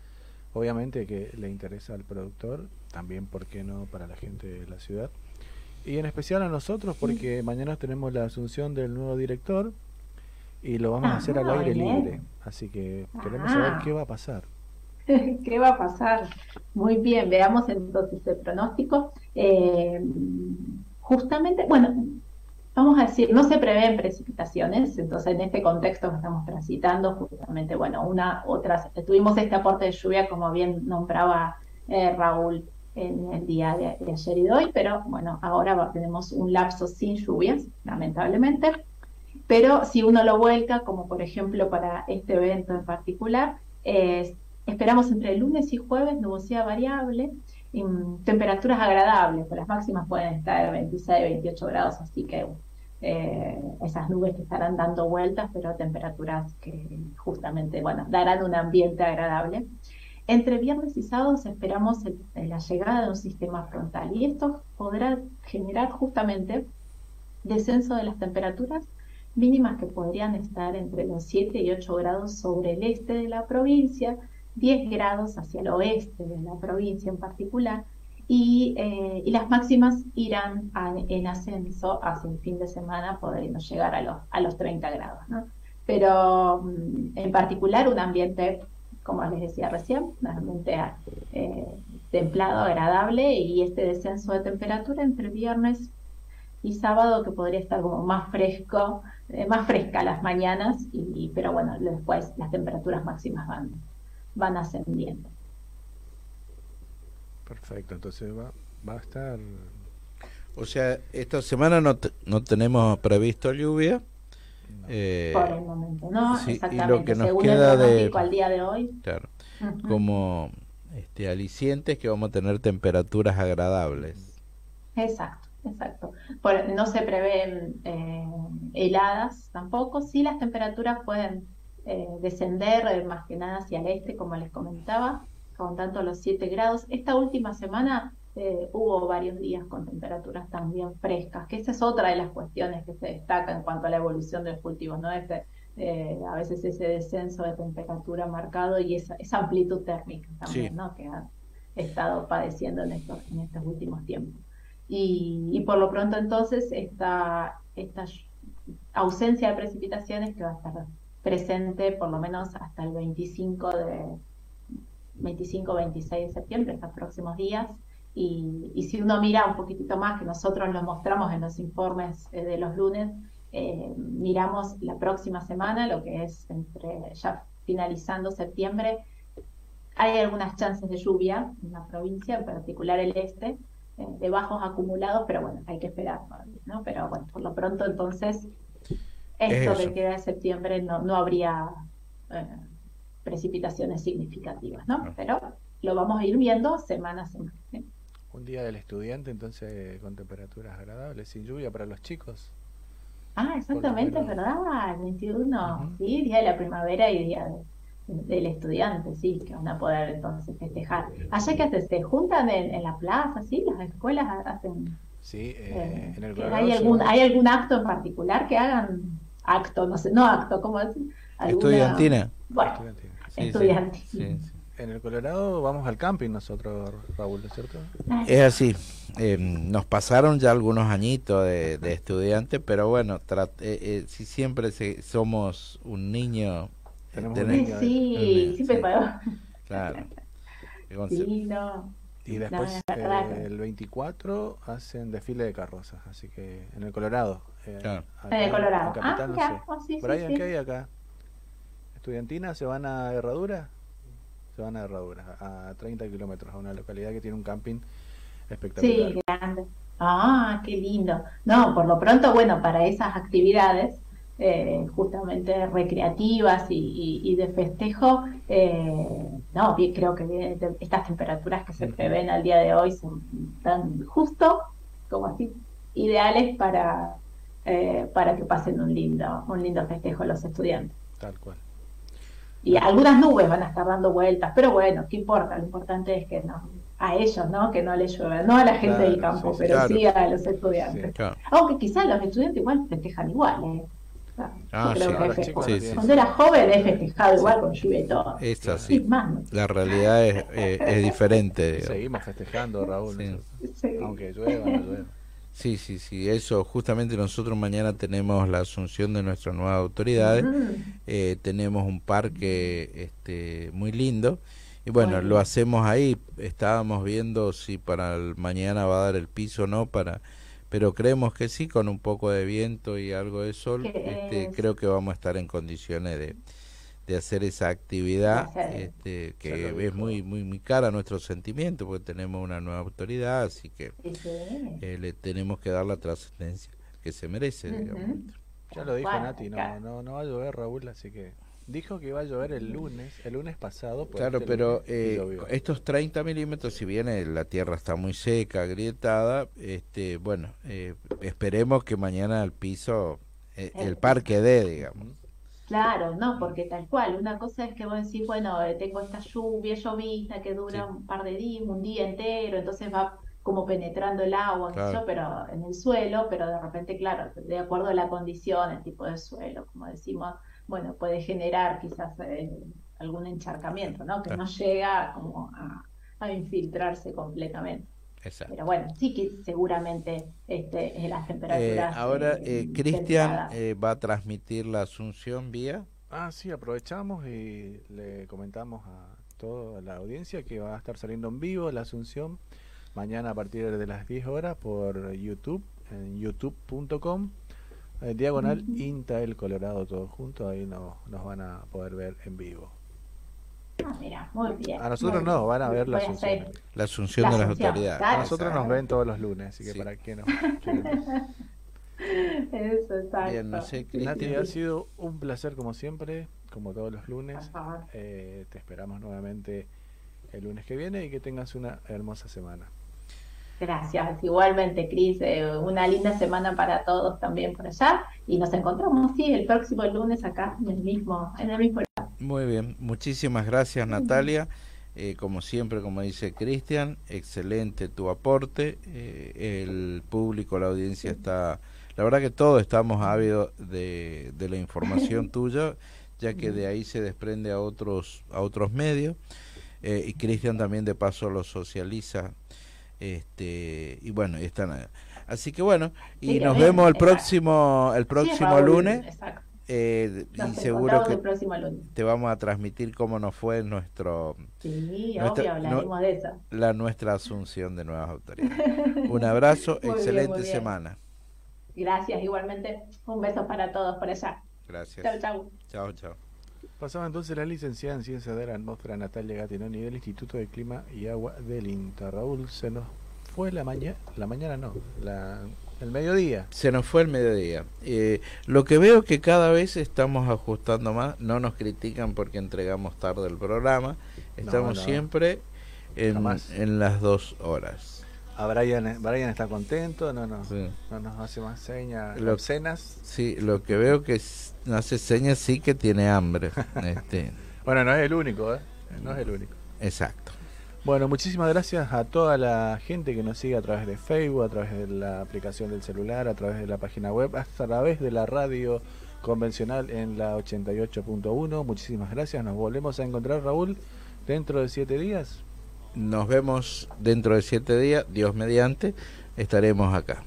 obviamente que le interesa al productor, también, ¿por qué no?, para la gente de la ciudad. Y en especial a nosotros, porque mañana tenemos la asunción del nuevo director y lo vamos a hacer al ah, aire libre. Así que queremos saber ah. qué va a pasar. ¿Qué va a pasar? Muy bien, veamos entonces el pronóstico. Eh, justamente, bueno, vamos a decir, no se prevén precipitaciones, entonces en este contexto que estamos transitando, justamente, bueno, una, otras, tuvimos este aporte de lluvia, como bien nombraba eh, Raúl en el día de, ayer y de hoy, pero bueno, ahora tenemos un lapso sin lluvias, lamentablemente. Pero si uno lo vuelca, como por ejemplo para este evento en particular, es Esperamos entre lunes y jueves nubosidad variable, y temperaturas agradables, pues las máximas pueden estar 26, 28 grados, así que eh, esas nubes que estarán dando vueltas, pero temperaturas que justamente, darán un ambiente agradable. Entre viernes y sábados esperamos la llegada de un sistema frontal y esto podrá generar justamente descenso de las temperaturas mínimas que podrían estar entre los 7 y 8 grados sobre el este de la provincia, 10 grados hacia el oeste de la provincia en particular, y, eh, las máximas irán en ascenso hacia el fin de semana, pudiendo llegar a los, a los 30 grados. Pero mm, en particular un ambiente, como les decía recién, un ambiente eh, templado, agradable, y este descenso de temperatura entre viernes y sábado que podría estar como más fresco, eh, más fresca las mañanas, y, pero bueno, después las temperaturas máximas van, van ascendiendo. Perfecto, entonces va, va a estar... O sea, esta semana no, no tenemos previsto lluvia. Eh, Por el momento, ¿no? Exactamente. Y lo que nos queda de, al día de hoy. Claro, como este, alicientes que vamos a tener temperaturas agradables. Exacto, exacto. no se prevén eh, heladas tampoco, sí las temperaturas pueden eh, descender eh, más que nada hacia el este, como les comentaba, con tanto los 7 grados. Esta última semana eh, hubo varios días con temperaturas también frescas, que esa es otra de las cuestiones que se destaca en cuanto a la evolución de los cultivos, ¿no? Este, a veces ese descenso de temperatura marcado y esa, esa amplitud térmica también, ¿no? Que han estado padeciendo en estos, en estos últimos tiempos. Y, y por lo pronto entonces esta, esta ausencia de precipitaciones que va a estar presente por lo menos hasta el 25 de 25-26 de septiembre, estos próximos días. Y, si uno mira un poquitito más, que nosotros lo mostramos en los informes eh, de los lunes, eh, miramos la próxima semana, lo que es entre ya finalizando septiembre, hay algunas chances de lluvia en la provincia, en particular el este, eh, de bajos acumulados, pero bueno, hay que esperar ¿no? Pero bueno, por lo pronto entonces esto que queda de septiembre no, no habría precipitaciones significativas, ¿no? Pero lo vamos a ir viendo semana a semana. Un día del estudiante, entonces, con temperaturas agradables, sin lluvia para los chicos. Ah, exactamente, es verdad, el 21, sí, día de la primavera y día de- del estudiante, sí, que van a poder entonces festejar. Allá que hacen, se juntan en, en la plaza, sí, las escuelas ha- hacen, Sí, eh, eh, en el Colorado hay se algún, va- hay algún acto en particular que hagan acto, no sé, no acto, ¿cómo decir? Alguna- Estudiantina. Bueno, Estudiantina. Sí. En el Colorado vamos al camping nosotros, Raúl, ¿no es cierto? Es así. eh, nos pasaron ya algunos añitos de, de estudiante, pero bueno, trat- eh, eh, si siempre se- somos un niño. Tenemos un niño, Sí, niño, siempre. Claro. Sí, no. Y después eh, el 24 hacen desfile de carrozas, así que en el Colorado. eh, Claro. acá En el Colorado. en Capital Ah, no ya. sé. Oh, sí, Por sí, ahí, ¿en sí. qué hay acá? ¿Estudiantina se van a Herradura? Se van a Herradura, a 30 kilómetros, a una localidad que tiene un camping espectacular. Sí, grande. Ah, qué lindo. No, por lo pronto, bueno, para esas actividades eh, justamente recreativas y, y- y de festejo, eh, no, creo que estas temperaturas que se prevén al día de hoy son tan justo como así ideales para, eh, para que pasen un lindo, un lindo festejo los estudiantes. Tal cual. Y algunas nubes van a estar dando vueltas, pero bueno, ¿qué importa? Lo importante es que no, a ellos, ¿no? Que no les llueva, no a la gente del campo, sí, pero claro. sí a los estudiantes. Claro. Aunque quizás los estudiantes igual festejan igual, ¿eh? Ah, creo sí. chicos cuando era joven he festejado igual con lluvia y todo. Es Sí, así. más, ¿no? La realidad es, eh, es diferente. Seguimos festejando, Raúl, Sí. nosotros. Sí. aunque llueva, no llueva. Sí, sí, sí, eso justamente nosotros mañana tenemos la asunción de nuestras nuevas autoridades, eh, tenemos un parque este, muy lindo. Y bueno, lo hacemos ahí, estábamos viendo si para el mañana va a dar el piso o no, para, pero creemos que sí, con un poco de viento y algo de sol, este, es- creo que vamos a estar en condiciones de, de hacer esa actividad este, que es muy, muy, muy cara a nuestro sentimiento, porque tenemos una nueva autoridad, así que sí, sí. eh, le tenemos que dar la trascendencia que se merece. digamos. Ujú. Ya lo dijo Bueno, Nati, no, claro. no, no va a llover, Raúl, así que dijo que iba a llover el lunes, el lunes pasado. por Claro, este pero lunes, eh, estos 30 milímetros, si bien eh, la tierra está muy seca, agrietada, este, bueno, eh, esperemos que mañana el piso, eh, el Eh, parque dé, digamos. Claro, no, porque tal cual, una cosa es que vos decís, bueno, eh, tengo esta lluvia llovizna que dura Sí. un par de días, un día entero, entonces va como penetrando el agua, Claro. yo, pero en el suelo, pero de repente, claro, de acuerdo a la condición, el tipo de suelo, como decimos, bueno, puede generar quizás eh, algún encharcamiento, ¿no? Que Claro. no llega como a, a infiltrarse completamente. Exacto. Pero bueno, sí que seguramente este, eh, las Eh, temperaturas ahora, eh, eh, Cristian eh, va a transmitir la asunción vía. Ah, sí, aprovechamos y le comentamos a toda la audiencia que va a estar saliendo en vivo la Asunción mañana a partir de las 10 horas por YouTube, en youtube.com, eh, diagonal Ujú. INTA el Colorado, todo junto, ahí no, nos van a poder ver en vivo. Ah, mira, muy bien. A nosotros no, bien. van a ver la Asunción. La asunción de las autoridades. claro. A nosotros nos ven todos los lunes, así que Sí. para qué no. Eso, exacto. Bien, no sé, Nati, ha sido un placer como siempre, como todos los lunes. Eh, te esperamos nuevamente el lunes que viene y que tengas una hermosa semana. Gracias. Igualmente, Cris, eh, una linda semana para todos también por allá. Y nos encontramos, sí, el próximo lunes acá en el mismo, en el mismo. Muy bien, muchísimas gracias Natalia. Eh, como siempre, como dice Cristian, excelente tu aporte. Eh, el público, la audiencia está, la verdad que todos estamos ávidos de, de la información tuya, ya que de ahí se desprende a otros, a otros medios. Eh, y Cristian también de paso lo socializa. Este, y bueno, están. Así que bueno, y nos vemos el próximo, el Sí, próximo Raúl, lunes. Exacto. Eh, y seguro que te vamos a transmitir cómo nos fue nuestro Sí, Nuestra- obvio, hablaremos no- de eso. la nuestra asunción de nuevas autoridades. Un abrazo, bien, excelente bien. semana. Gracias, igualmente. Un beso para todos por allá. Gracias. Chau, chau. Chao, chao. Pasaba entonces la licenciada en Ciencias de la Atmósfera Natalia Gatinoni del Instituto de Clima y Agua del INTA. Raúl, se nos fue la mañana, la mañana no, la, el mediodía. Se nos fue el mediodía. Eh, lo que veo que cada vez estamos ajustando más, no nos critican porque entregamos tarde el programa, estamos no. siempre en, las dos horas. A Brian, Brian está contento, no, no, no nos hace más señas Lo- obscenas. Sí, lo que veo que no hace señas sí que tiene hambre. este, Bueno, no es el único, ¿eh? No es el único. exacto. Bueno, muchísimas gracias a toda la gente que nos sigue a través de Facebook, a través de la aplicación del celular, a través de la página web, hasta a través de la radio convencional en la 88.1. Muchísimas gracias. Nos volvemos a encontrar, Raúl, dentro de siete días. Nos vemos dentro de siete días, Dios mediante, estaremos acá.